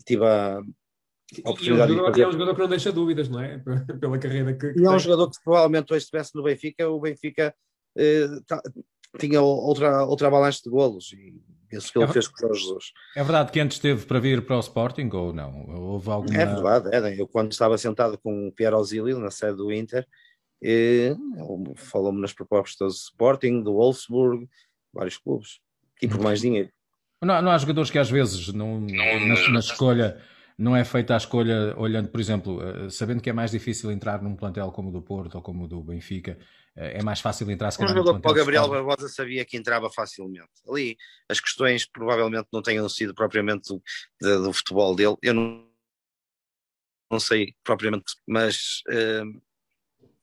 tive a, a oportunidade e é um, jogador, de fazer... é um jogador que não deixa dúvidas, não é? Pela carreira que. que e é um jogador que provavelmente hoje estivesse no Benfica, o Benfica eh, tá, tinha outra, outra avalanche de golos e isso que ele é fez com o Jorge Jesus. É verdade que antes esteve para vir para o Sporting ou não? Houve alguma... É verdade, é. Eu quando estava sentado com o Pierre Auxílio na sede do Inter, ele falou-me nas propostas do Sporting, do Wolfsburg, vários clubes, e por mais dinheiro. Não, não há jogadores que às vezes não, na, na escolha não é feita a escolha olhando, por exemplo, eh, sabendo que é mais difícil entrar num plantel como o do Porto ou como o do Benfica, eh, é mais fácil entrar se calhar. Um jogador o Gabriel Barbosa sabia que entrava facilmente. Ali as questões provavelmente não tenham sido propriamente do, do, do futebol dele. Eu não, não sei propriamente, mas uh,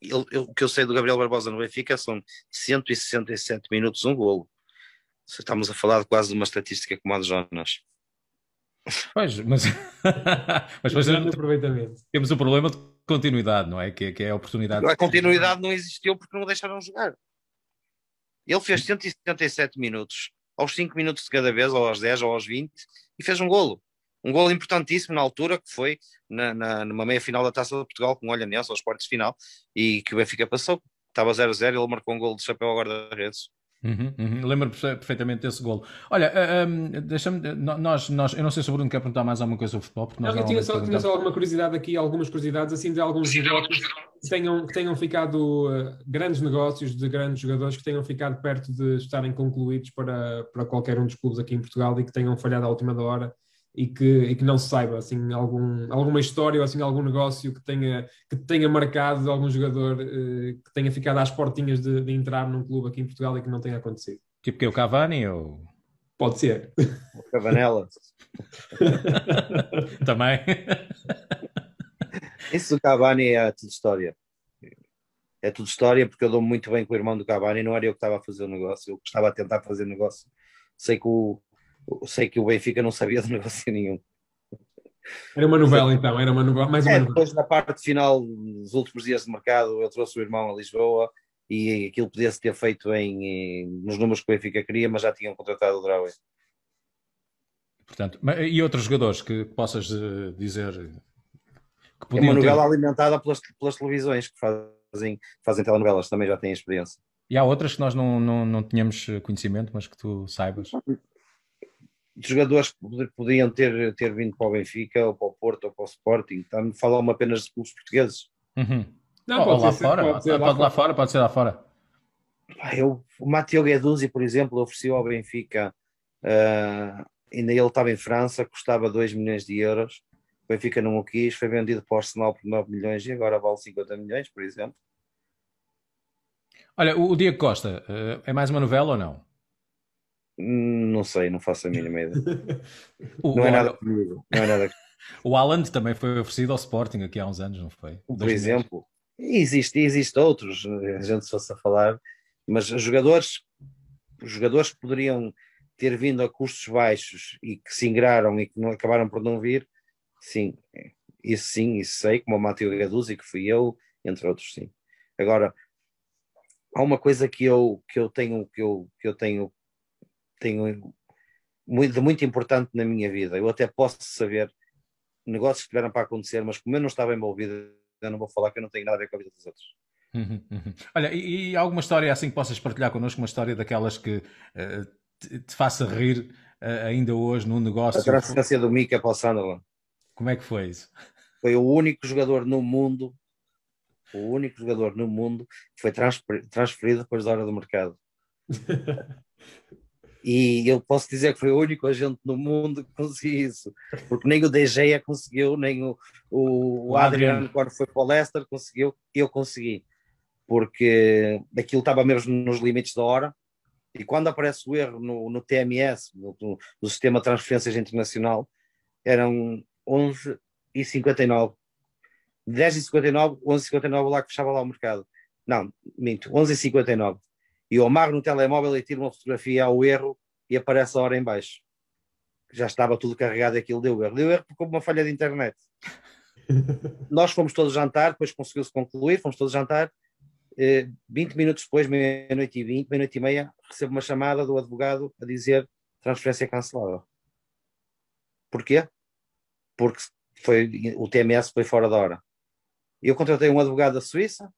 ele, eu, o que eu sei do Gabriel Barbosa no Benfica são 167 minutos, um golo. Estamos a falar de quase de uma estatística como a de Jonas. Pois, mas, mas depois temos o problema de continuidade, não é? Que, que é a oportunidade. A continuidade não existiu porque não o deixaram jogar. Ele fez 177 minutos, aos 5 minutos de cada vez, ou aos 10, ou aos 20, e fez um golo. Um golo importantíssimo na altura, que foi na, na, numa meia final da Taça de Portugal, com o Olhanense, aos quartos de final, e que o Benfica passou. Estava 0-0, ele marcou um golo de chapéu ao guarda-redes. Uhum, uhum. Lembro-me perfeitamente desse golo. Olha, um, deixa-me. Nós, nós, eu não sei se o Bruno quer perguntar mais alguma coisa sobre futebol. Porque nós não, eu tinha só, tinha só, alguma curiosidade aqui, algumas curiosidades, assim, de alguns negócios que tenham, que tenham ficado uh, grandes negócios de grandes jogadores que tenham ficado perto de estarem concluídos para, para qualquer um dos clubes aqui em Portugal e que tenham falhado à última hora e que, e que não se saiba assim algum, alguma história ou assim algum negócio que tenha, que tenha marcado algum jogador eh, que tenha ficado às portinhas de, de, entrar num clube aqui em Portugal e que não tenha acontecido. Tipo que é o Cavani ou? Pode ser. O Cavanela. Também. Isso do Cavani é tudo história. É tudo história porque eu dou muito bem com o irmão do Cavani não era eu que estava a fazer o negócio eu que estava a tentar fazer o negócio. Sei que o sei que o Benfica não sabia de negócio nenhum. Era uma novela então, era uma novela, mais uma é, novela. Depois na parte final, nos últimos dias de mercado, eu trouxe o irmão a Lisboa e aquilo podia-se ter feito em, nos números que o Benfica queria, mas já tinham contratado o Draue. Portanto, e outros jogadores que possas eh, dizer que podiam É uma novela ter... alimentada pelas, pelas televisões que fazem, fazem telenovelas, também já têm experiência. E há outras que nós não, não, não tínhamos conhecimento, mas que tu saibas jogadores que podiam ter, ter vindo para o Benfica, ou para o Porto, ou para o Sporting. Estamos a falar apenas de clubes portugueses. Uhum. Não, pode, lá ser, fora. Pode, ser pode lá, fora, pode ser lá fora. Eu, o Matteo Gueduzzi, por exemplo, ofereceu ao Benfica, uh, ainda ele estava em França, custava 2 milhões de euros. O Benfica não o quis, foi vendido para o Arsenal por 9 milhões e agora vale 50 milhões, por exemplo. Olha, o Diego Costa, uh, é mais uma novela ou não? Não sei, não faço a mínima ideia. o, não, é nada comigo, não é nada O Haaland também foi oferecido ao Sporting aqui há uns anos, não foi? Por Dois exemplo, existe, existe outros, a gente se fosse a falar, mas jogadores, jogadores que poderiam ter vindo a custos baixos e que se ingraram e que não acabaram por não vir, sim, isso sim, isso sei, como o Matheus Gaduzzi, que fui eu, entre outros, sim. Agora, há uma coisa que eu, que eu tenho, que eu, que eu tenho, tenho muito, muito importante na minha vida. Eu até posso saber negócios que tiveram para acontecer, mas como eu não estava envolvido, eu não vou falar que eu não tenho nada a ver com a vida dos outros. Uhum, uhum. Olha, e, e, alguma história assim que possas partilhar connosco, uma história daquelas que uh, te, te, faça rir uh, ainda hoje num negócio? A transferência do Mika para o Sunderland. Como é que foi isso? Foi o único jogador no mundo, o único jogador no mundo que foi transferido depois da hora do mercado. e eu posso dizer que foi o único agente no mundo que conseguiu isso, porque nem o DG conseguiu, nem o, o, o Adriano, quando foi para o Leicester, conseguiu, eu consegui porque aquilo estava mesmo nos limites da hora. E quando aparece o erro no, no TMS, no, no, Sistema de Transferências Internacional, eram 11 e 59. 10 e 59, 11 e 59 lá que fechava lá o mercado. Não, minto, 11 e 59. E eu amarro no telemóvel e tiro uma fotografia ao erro e aparece a hora em baixo. Já estava tudo carregado e aquilo deu erro. Deu erro porque houve uma falha de internet. Nós fomos todos jantar, depois conseguiu-se concluir, fomos todos jantar 20 eh, minutos depois, meia-noite e 20, meia-noite e meia, recebo uma chamada do advogado a dizer transferência cancelada. Porquê? Porque foi, o TMS foi fora da hora. Eu contratei um advogado da Suíça,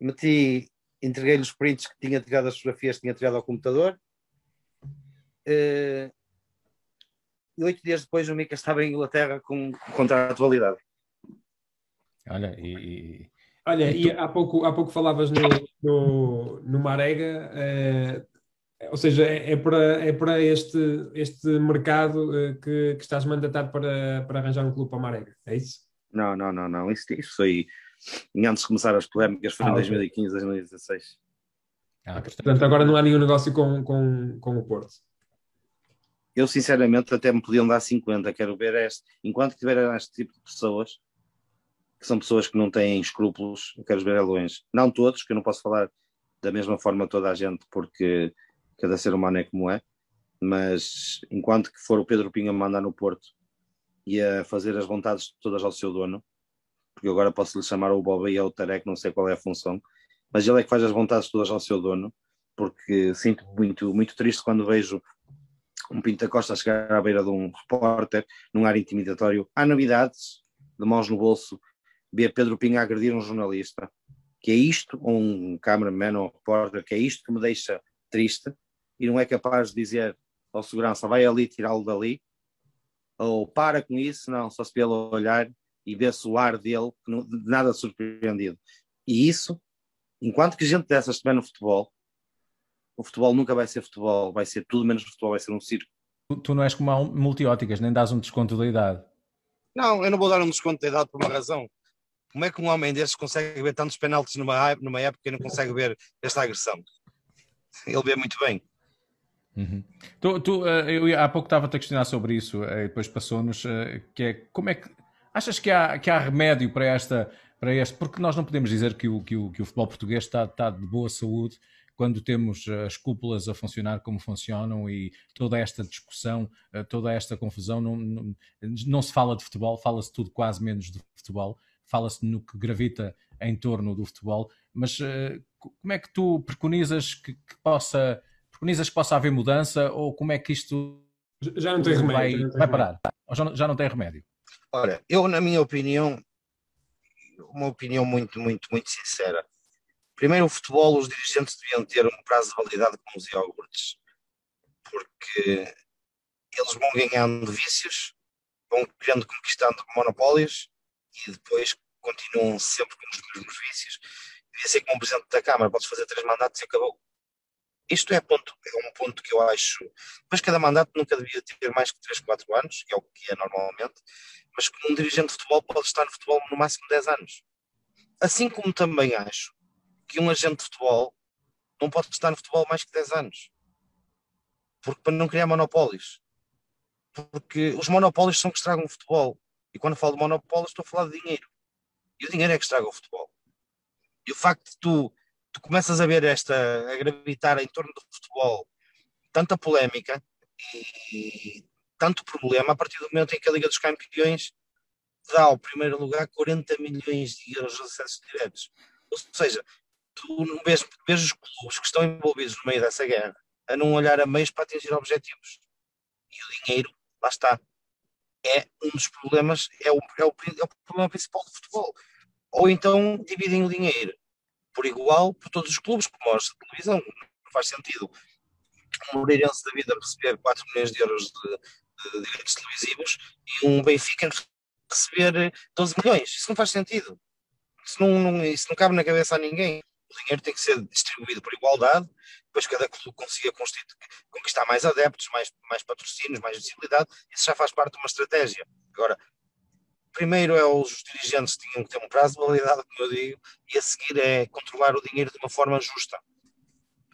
meti, entreguei-lhe os prints que tinha tirado as fotografias que tinha tirado ao computador. Eh, e oito dias depois o Mica estava em Inglaterra com contrato de validade. Olha, e, Olha, e há pouco, há pouco falavas no, no, no Marega, eh, ou seja, é, é, para, é para este, este mercado eh, que, que estás mandatado para, para arranjar um clube para Marega, é isso? Não, não, não, não. Isso, isso foi antes de começar as polémicas, foi ah, em 2015, 2016. Ah, portanto, agora não há nenhum negócio com, com, com o Porto. Eu, sinceramente, até me podiam dar 50. Quero ver este. Enquanto tiver este tipo de pessoas, que são pessoas que não têm escrúpulos, eu quero ver a longe. Não todos, que eu não posso falar da mesma forma toda a gente, porque cada ser humano é como é, mas enquanto que for o Pedro Pinho a mandar no Porto e a fazer as vontades todas ao seu dono, porque agora posso lhe chamar o Boba e ao Tarek, não sei qual é a função, mas ele é que faz as vontades todas ao seu dono, porque sinto muito, muito triste quando vejo um Pinto da Costa chegar à beira de um repórter num ar intimidatório. Há novidades, de mãos no bolso, ver Pedro Pinho agredir um jornalista, que é isto, ou um cameraman ou um repórter, que é isto que me deixa triste, e não é capaz de dizer ao segurança, vai ali tirá-lo dali, ou para com isso, não, só se pelo olhar e vê-se o ar dele, de nada surpreendido. E isso, enquanto que gente dessas estiver no futebol, o futebol nunca vai ser futebol, vai ser tudo menos futebol, vai ser um circo. Tu, tu não és como a multióticas, nem dás um desconto da idade. Não, eu não vou dar um desconto da idade por uma razão. Como é que um homem desses consegue ver tantos penaltis numa, numa época e não consegue ver esta agressão? Ele vê muito bem. Uhum. Tu, tu, eh, eu há pouco estava-te a questionar sobre isso eh, e depois passou-nos eh, que é como é que achas que há, que há remédio para esta para este, porque nós não podemos dizer que o, que o, que o futebol português está, está de boa saúde quando temos as cúpulas a funcionar como funcionam e toda esta discussão, toda esta confusão, não, não, não se fala de futebol, fala-se tudo quase menos de futebol. Fala-se no que gravita em torno do futebol, mas uh, como é que tu preconizas que, que, possa preconizas que possa haver mudança ou como é que isto já não tem remédio, vai, vai parar? Já, já não tem remédio? Olha, eu na minha opinião, uma opinião muito, muito, muito sincera. Primeiro, o futebol, os dirigentes deviam ter um prazo de validade como os iogurtes, porque eles vão ganhando vícios, vão querendo conquistando monopólios e depois continuam sempre com os mesmos vícios. Devia ser como Presidente da Câmara, podes fazer três mandatos e acabou. Isto é, ponto, é um ponto que eu acho. Mas cada mandato nunca devia ter mais que 3, 4 anos, que é o que é normalmente. Mas como um dirigente de futebol pode estar no futebol no máximo 10 anos. Assim como também acho que um agente de futebol não pode estar no futebol mais que 10 anos. Porque para não criar monopólios. Porque os monopólios são que estragam o futebol. E quando falo de monopólio, estou a falar de dinheiro. E o dinheiro é que estraga o futebol. E o facto de tu, tu começas a ver esta, a gravitar em torno do futebol, tanta polémica e tanto problema a partir do momento em que a Liga dos Campeões dá ao primeiro lugar 40 milhões de euros de acessos diretos. Ou seja, tu vês, vês os clubes que estão envolvidos no meio dessa guerra a não olhar a meios para atingir objetivos. E o dinheiro, lá está. É um dos problemas, é o, é o, é o problema principal do futebol. Ou então dividem o dinheiro por igual por todos os clubes, como os de televisão. Não faz sentido um Moreirense da vida receber 4 milhões de euros de, de direitos televisivos e um Benfica receber 12 milhões. Isso não faz sentido. Isso não, não, isso não cabe na cabeça a ninguém. O dinheiro tem que ser distribuído por igualdade, depois cada clube consiga conquistar mais adeptos, mais, mais patrocínios, mais visibilidade. Isso já faz parte de uma estratégia. Agora, primeiro é os dirigentes tinham que ter um prazo de validade, como eu digo, e a seguir é controlar o dinheiro de uma forma justa.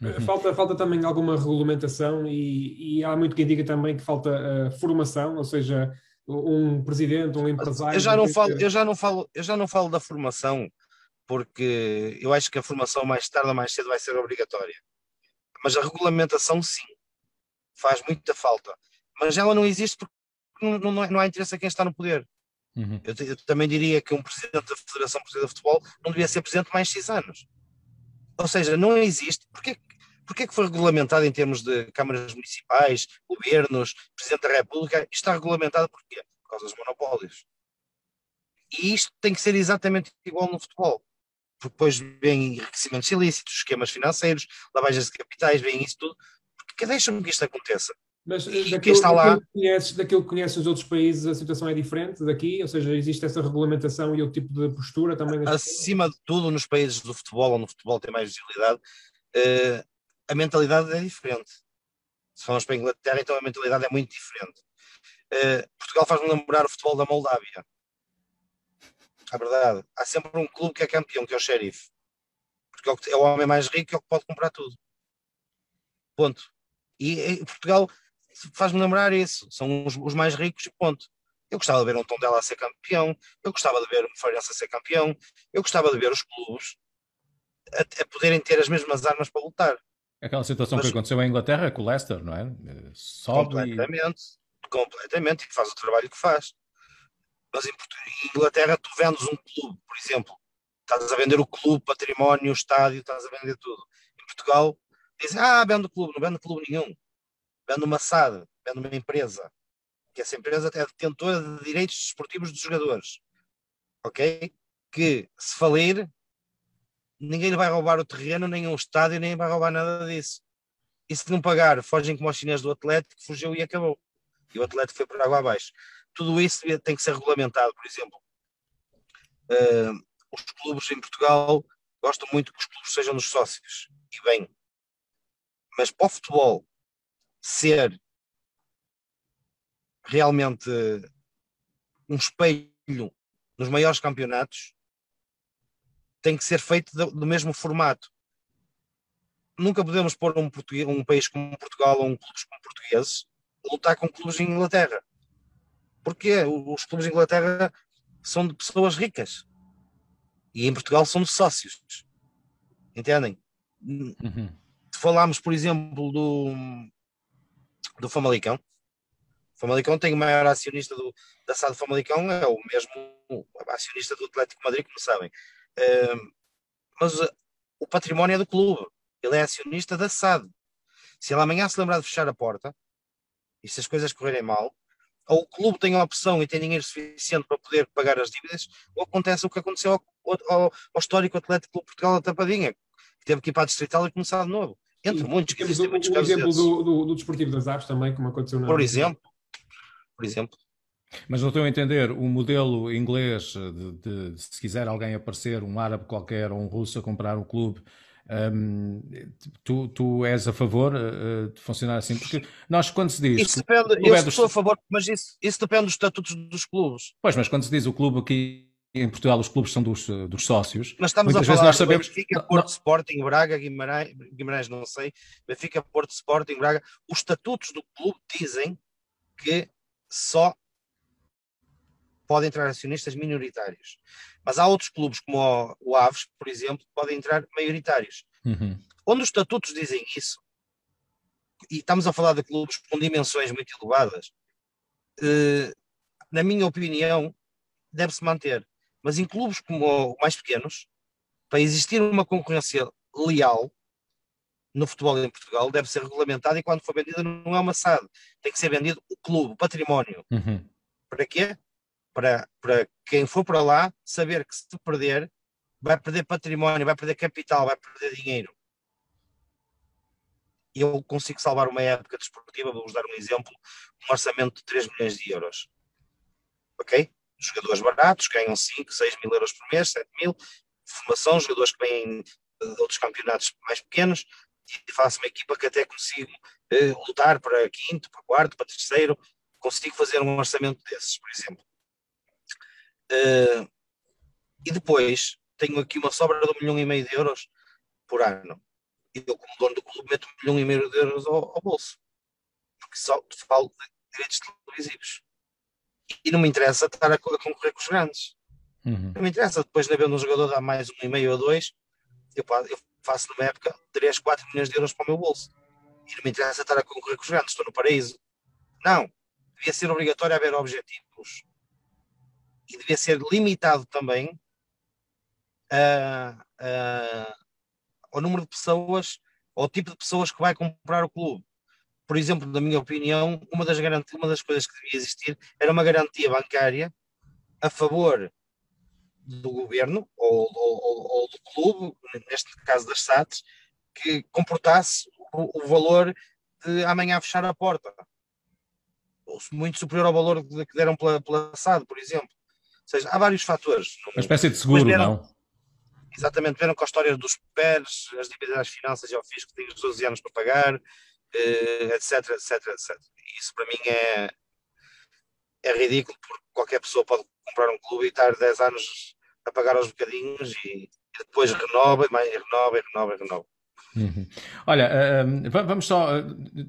Uhum. Falta, falta também alguma regulamentação e, e, há muito quem diga também que falta uh, formação, ou seja, um presidente, um empresário. Eu já não falo, eu já não falo, eu já não falo da formação, porque eu acho que a formação mais tarde ou mais cedo vai ser obrigatória. Mas a regulamentação sim, faz muita falta. Mas ela não existe porque não, não, não há interesse a quem está no poder. Uhum. Eu, eu, também diria que um presidente da Federação Portuguesa de Futebol não devia ser presidente mais seis anos. Ou seja, não existe. Porquê, porquê que foi regulamentado em termos de câmaras municipais, governos, Presidente da República? Está regulamentado porquê? Por causa dos monopólios. E isto tem que ser exatamente igual no futebol. Porque depois vem enriquecimentos ilícitos, esquemas financeiros, lavagens de capitais, vem isso tudo. Porque deixa-me que isto aconteça. Mas daquilo, está lá... daquilo, que conheces, daquilo que conheces nos outros países, a situação é diferente daqui? Ou seja, existe essa regulamentação e o tipo de postura também? Acima de tudo, nos países do futebol, onde o futebol tem mais visibilidade, uh, a mentalidade é diferente. Se formos para a Inglaterra, então a mentalidade é muito diferente. Uh, Portugal faz-me lembrar o futebol da Moldávia. É verdade. Há sempre um clube que é campeão, que é o xerife. Porque é o é homem mais rico, é o que pode comprar tudo. Ponto. E, e Portugal faz-me lembrar isso. São os, os, mais ricos e ponto. Eu gostava de ver um Tondela a ser campeão, eu gostava de ver um Farense a ser campeão, eu gostava de ver os clubes a, a poderem ter as mesmas armas para lutar. Aquela situação Mas, que aconteceu em Inglaterra com o Leicester, não é? Sobe completamente, e... completamente, e faz o trabalho que faz. Mas em, em Inglaterra tu vendes um clube, por exemplo, estás a vender o clube, património, o estádio, estás a vender tudo. Em Portugal, dizem, ah, vende o clube, não vende clube nenhum vende uma SAD, vende uma empresa, que essa empresa é detentora de direitos desportivos dos jogadores, ok? Que se falir, ninguém lhe vai roubar o terreno, nem o estádio, nem vai roubar nada disso. E se não pagar, fogem como os chineses do Atlético, fugiu e acabou. E o Atlético foi por água abaixo. Tudo isso tem que ser regulamentado, por exemplo. Uh, os clubes em Portugal gostam muito que os clubes sejam dos sócios, e bem. Mas para o futebol, ser realmente um espelho nos maiores campeonatos, tem que ser feito do, do mesmo formato. Nunca podemos pôr um, um, país como Portugal ou um clubes como portugueses lutar com clubes de Inglaterra. Porque os clubes de Inglaterra são de pessoas ricas e em Portugal são de sócios. Entendem? Uhum. Falámos, por exemplo, do, do Famalicão. O Famalicão tem o maior acionista do, da SAD Famalicão, é o mesmo acionista do Atlético Madrid, como sabem. Uh, mas o património é do clube, ele é acionista da SAD. Se ele amanhã se lembrar de fechar a porta, e se as coisas correrem mal, ou o clube tem a opção e tem dinheiro suficiente para poder pagar as dívidas, ou acontece o que aconteceu ao, ao, ao histórico Atlético Clube Portugal da Tapadinha, que teve que ir para a Distrital e começar de novo. Entre muitos, temos o, muitos o exemplo do, do, do, Desportivo das Aves também, como aconteceu na. Por exemplo. Por exemplo. Mas não estou a entender, o modelo inglês de, de, de, se quiser alguém aparecer, um árabe qualquer ou um russo a comprar um clube, um, tu, tu és a favor uh, de funcionar assim? Porque nós, quando se diz. Isso depende, eu é estou a favor, mas isso, isso depende dos estatutos dos clubes. Pois, mas quando se diz o clube aqui em Portugal os clubes são dos, dos sócios. Mas estamos Muitas a falar vezes nós sabemos... Benfica, Porto, não. Sporting, Braga, Guimarães, Guimarães, não sei, Benfica, Porto, Sporting, Braga. Os estatutos do clube dizem que só podem entrar acionistas minoritários. Mas há outros clubes, como o, Aves, por exemplo, que podem entrar maioritários. Uhum. Onde os estatutos dizem isso, e estamos a falar de clubes com dimensões muito elevadas, uh, na minha opinião, deve-se manter. Mas em clubes como mais pequenos, para existir uma concorrência leal no futebol em Portugal, deve ser regulamentada e quando for vendida não é uma SAD, tem que ser vendido o clube, o património. Uhum. Para quê? Para, para quem for para lá saber que se perder, vai perder património, vai perder capital, vai perder dinheiro. E eu consigo salvar uma época desportiva, vou-vos dar um exemplo, um orçamento de 3 milhões de euros. Ok? Jogadores baratos, ganham 5, 6 mil euros por mês, 7 mil, formação, jogadores que vêm de outros campeonatos mais pequenos, e faço uma equipa que até consigo eh, lutar para quinto, para quarto, para terceiro, consigo fazer um orçamento desses, por exemplo. Uh, e depois tenho aqui uma sobra de um milhão e meio de euros por ano. E eu, como dono do clube, meto um milhão e meio de euros ao, ao bolso. Porque só falo de direitos televisivos. E não me interessa estar a, a concorrer com os grandes. Uhum. Não me interessa. Depois de haver um jogador dar mais um e meio ou dois, eu, eu faço numa época 3, 4 milhões de euros para o meu bolso. E não me interessa estar a concorrer com os grandes. Estou no paraíso. Não. Devia ser obrigatório haver objetivos. E devia ser limitado também uh, uh, ao número de pessoas, ao tipo de pessoas que vai comprar o clube. Por exemplo, na minha opinião, uma das, uma das coisas que devia existir era uma garantia bancária a favor do governo ou, ou, ou, do clube, neste caso das SATs, que comportasse o, o, valor de amanhã fechar a porta. Muito superior ao valor que deram pela, pela SAD, por exemplo. Ou seja, há vários fatores. Uma espécie de seguro, não? Exatamente, vieram com a história dos PERs, as dívidas às finanças e ao fisco que têm os 12 anos para pagar, etc, etc, etc. Isso para mim é, é ridículo, porque qualquer pessoa pode comprar um clube e estar 10 anos a pagar aos bocadinhos e, e depois renova, e mais renova, e renova, e renova. Uhum. Olha, uh, vamos só.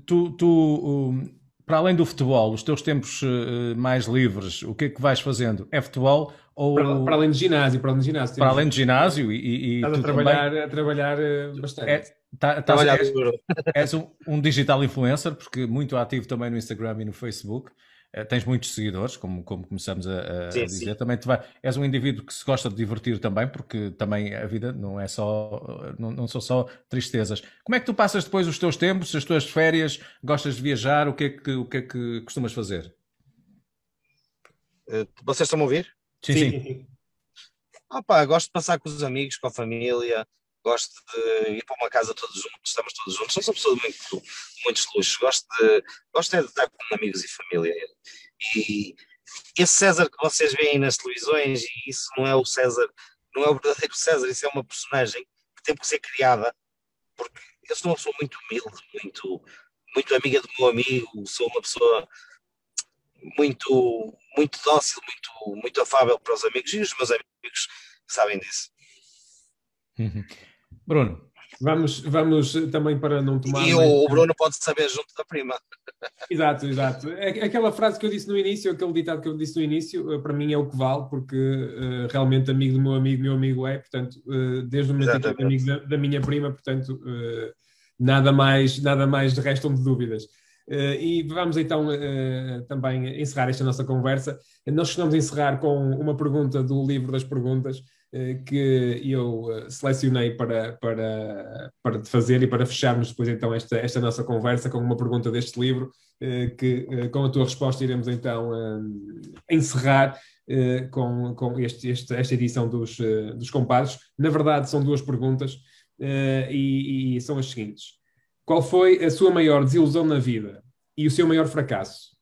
Tu, tu uh, para além do futebol, os teus tempos uh, mais livres, o que é que vais fazendo? É futebol ou. Para, para além de ginásio, para além de ginásio. Para além de ginásio e. e Estás a trabalhar, também... a trabalhar bastante. É, tá, tá, és, és um, um digital influencer, porque muito ativo também no Instagram e no Facebook. Uh, tens muitos seguidores, como, como começamos a, a sim, dizer. Sim. Também vai, és um indivíduo que se gosta de divertir também, porque também a vida não é só, não, não são só tristezas. Como é que tu passas depois os teus tempos, as tuas férias? Gostas de viajar? O que é que, o que, é que costumas fazer? Uh, vocês estão a ouvir? Sim, sim. sim. Opa, gosto de passar com os amigos, com a família, gosto de ir para uma casa todos juntos, estamos todos juntos. Não sou pessoa de muito, muitos luxos, gosto de, gosto é de estar com amigos e família. E esse César que vocês veem nas televisões, e isso não é o César, não é o verdadeiro César, isso é uma personagem que tem que ser criada, porque eu sou uma pessoa muito humilde, muito, muito amiga do meu amigo, sou uma pessoa muito, muito dócil, muito, muito afável para os amigos e os meus amigos sabem disso. Uhum. Bruno. Vamos, vamos também para não tomar. E o, Bruno pode saber junto da prima. Exato, exato. É aquela frase que eu disse no início, aquele ditado que eu disse no início, eh, para mim é o que vale, porque uh, realmente amigo do meu amigo, meu amigo é, portanto, uh, desde o momento que é amigo da, da, minha prima, portanto, uh, nada, mais, nada mais de restam de dúvidas. e vamos então também encerrar esta nossa conversa. Nós costumamos encerrar com uma pergunta do livro das perguntas. Eh, que eu eh, selecionei para, para, para te fazer e para fecharmos depois então esta, esta nossa conversa com uma pergunta deste livro, eh, que com a tua resposta iremos então encerrar com, com este, este, esta edição dos, dos compadres. Na verdade, são duas perguntas e, e são as seguintes. Qual foi a sua maior desilusão na vida e o seu maior fracasso?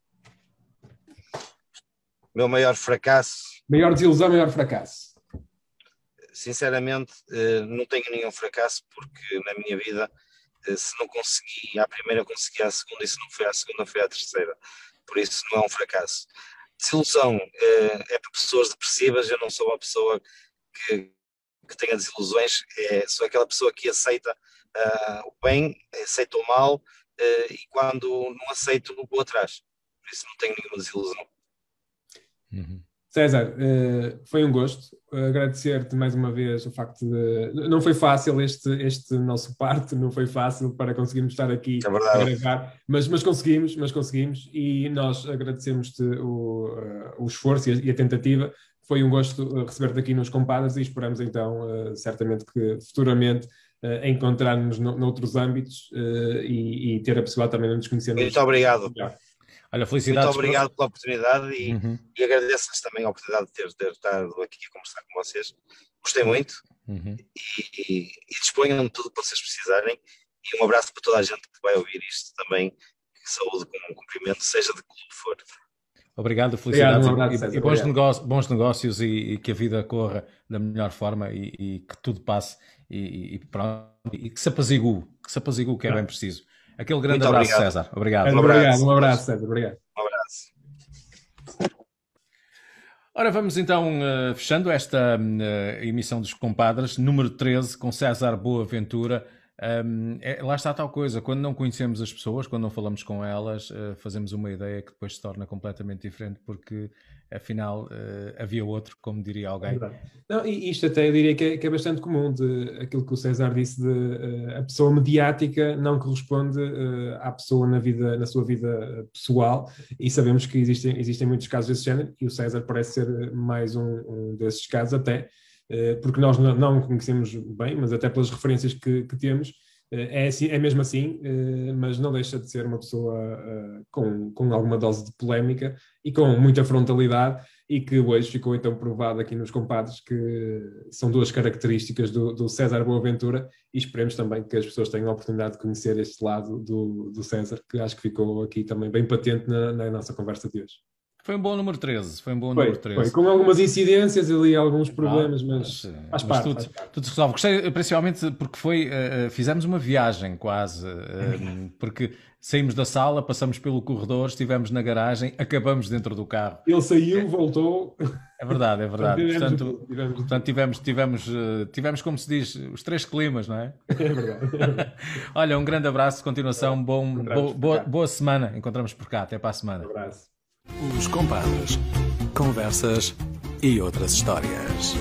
Meu maior fracasso. Maior desilusão, maior fracasso sinceramente, eh, não tenho nenhum fracasso, porque na minha vida, eh, se não consegui à primeira, consegui à segunda, e se não foi à segunda, foi à terceira. Por isso, não é um fracasso. Desilusão eh, é para pessoas depressivas, eu não sou uma pessoa que, que tenha desilusões, é, sou aquela pessoa que aceita uh, o bem, aceita o mal, uh, e quando não aceito, vou atrás. Por isso, não tenho nenhuma desilusão. Uhum. César, uh, foi um gosto agradecer-te mais uma vez o facto de. Não foi fácil este, este nosso parte, não foi fácil para conseguirmos estar aqui é a gravar, mas, mas conseguimos, mas conseguimos e nós agradecemos-te o, uh, o esforço e a, e a, tentativa. Foi um gosto receber-te aqui nos Compadas e esperamos então, certamente, que futuramente encontrar-nos noutros âmbitos e, e, ter a possibilidade também de nos conhecermos. Muito obrigado. Olha, felicidades. Muito obrigado pela oportunidade e, uhum. e agradeço-lhes também a oportunidade de ter, ter estado aqui a conversar com vocês. Gostei muito uhum. e, e, e disponham de tudo o que vocês precisarem. E um abraço para toda a gente que vai ouvir isto também. Saúde com um cumprimento, seja de clube for. Obrigado, felicidades obrigado, um abraço, e, e bons, negócios, bons negócios e, e, que a vida corra da melhor forma e, e que tudo passe e, pronto, e que se apazigue, que se apazigue o que é bem preciso. Aquele grande Muito abraço, obrigado. César. Obrigado. Um abraço, um abraço, César. Obrigado. Um abraço. Ora, vamos então uh, fechando esta uh, emissão dos Compadres, número 13, com César Boaventura. Um, é, lá está tal coisa, quando não conhecemos as pessoas, quando não falamos com elas, uh, fazemos uma ideia que depois se torna completamente diferente, porque afinal uh, havia outro, como diria alguém. Não, e isto até eu diria que é, que é, bastante comum, de aquilo que o César disse, de uh, a pessoa mediática não corresponde à pessoa na, vida, na sua vida pessoal, e sabemos que existem, existem muitos casos desse género, e o César parece ser mais um, um desses casos até, porque nós não, conhecemos bem, mas até pelas referências que, que temos, é, assim, é mesmo assim, mas não deixa de ser uma pessoa com, com alguma dose de polémica e com muita frontalidade e que hoje ficou então provado aqui nos compadres que são duas características do, do César Boaventura e esperemos também que as pessoas tenham a oportunidade de conhecer este lado do, do César, que acho que ficou aqui também bem patente na, na nossa conversa de hoje. Foi um bom número 13, foi um bom foi, número 13. Foi, com algumas incidências ali, alguns problemas, mas, mas faz, parte, tudo, faz parte. Tudo se resolve. Gostei principalmente porque foi, uh, fizemos uma viagem quase, uh, porque saímos da sala, passamos pelo corredor, estivemos na garagem, acabamos dentro do carro. Ele saiu, é. voltou. É verdade, é verdade. portanto, tivemos, portanto tivemos, tivemos, tivemos, como se diz, os três climas, não é? É verdade. É verdade. Olha, um grande abraço, continuação, bom, boa, boa semana. Encontramos por cá, até para a semana. Um abraço. Os compadres, conversas e outras histórias.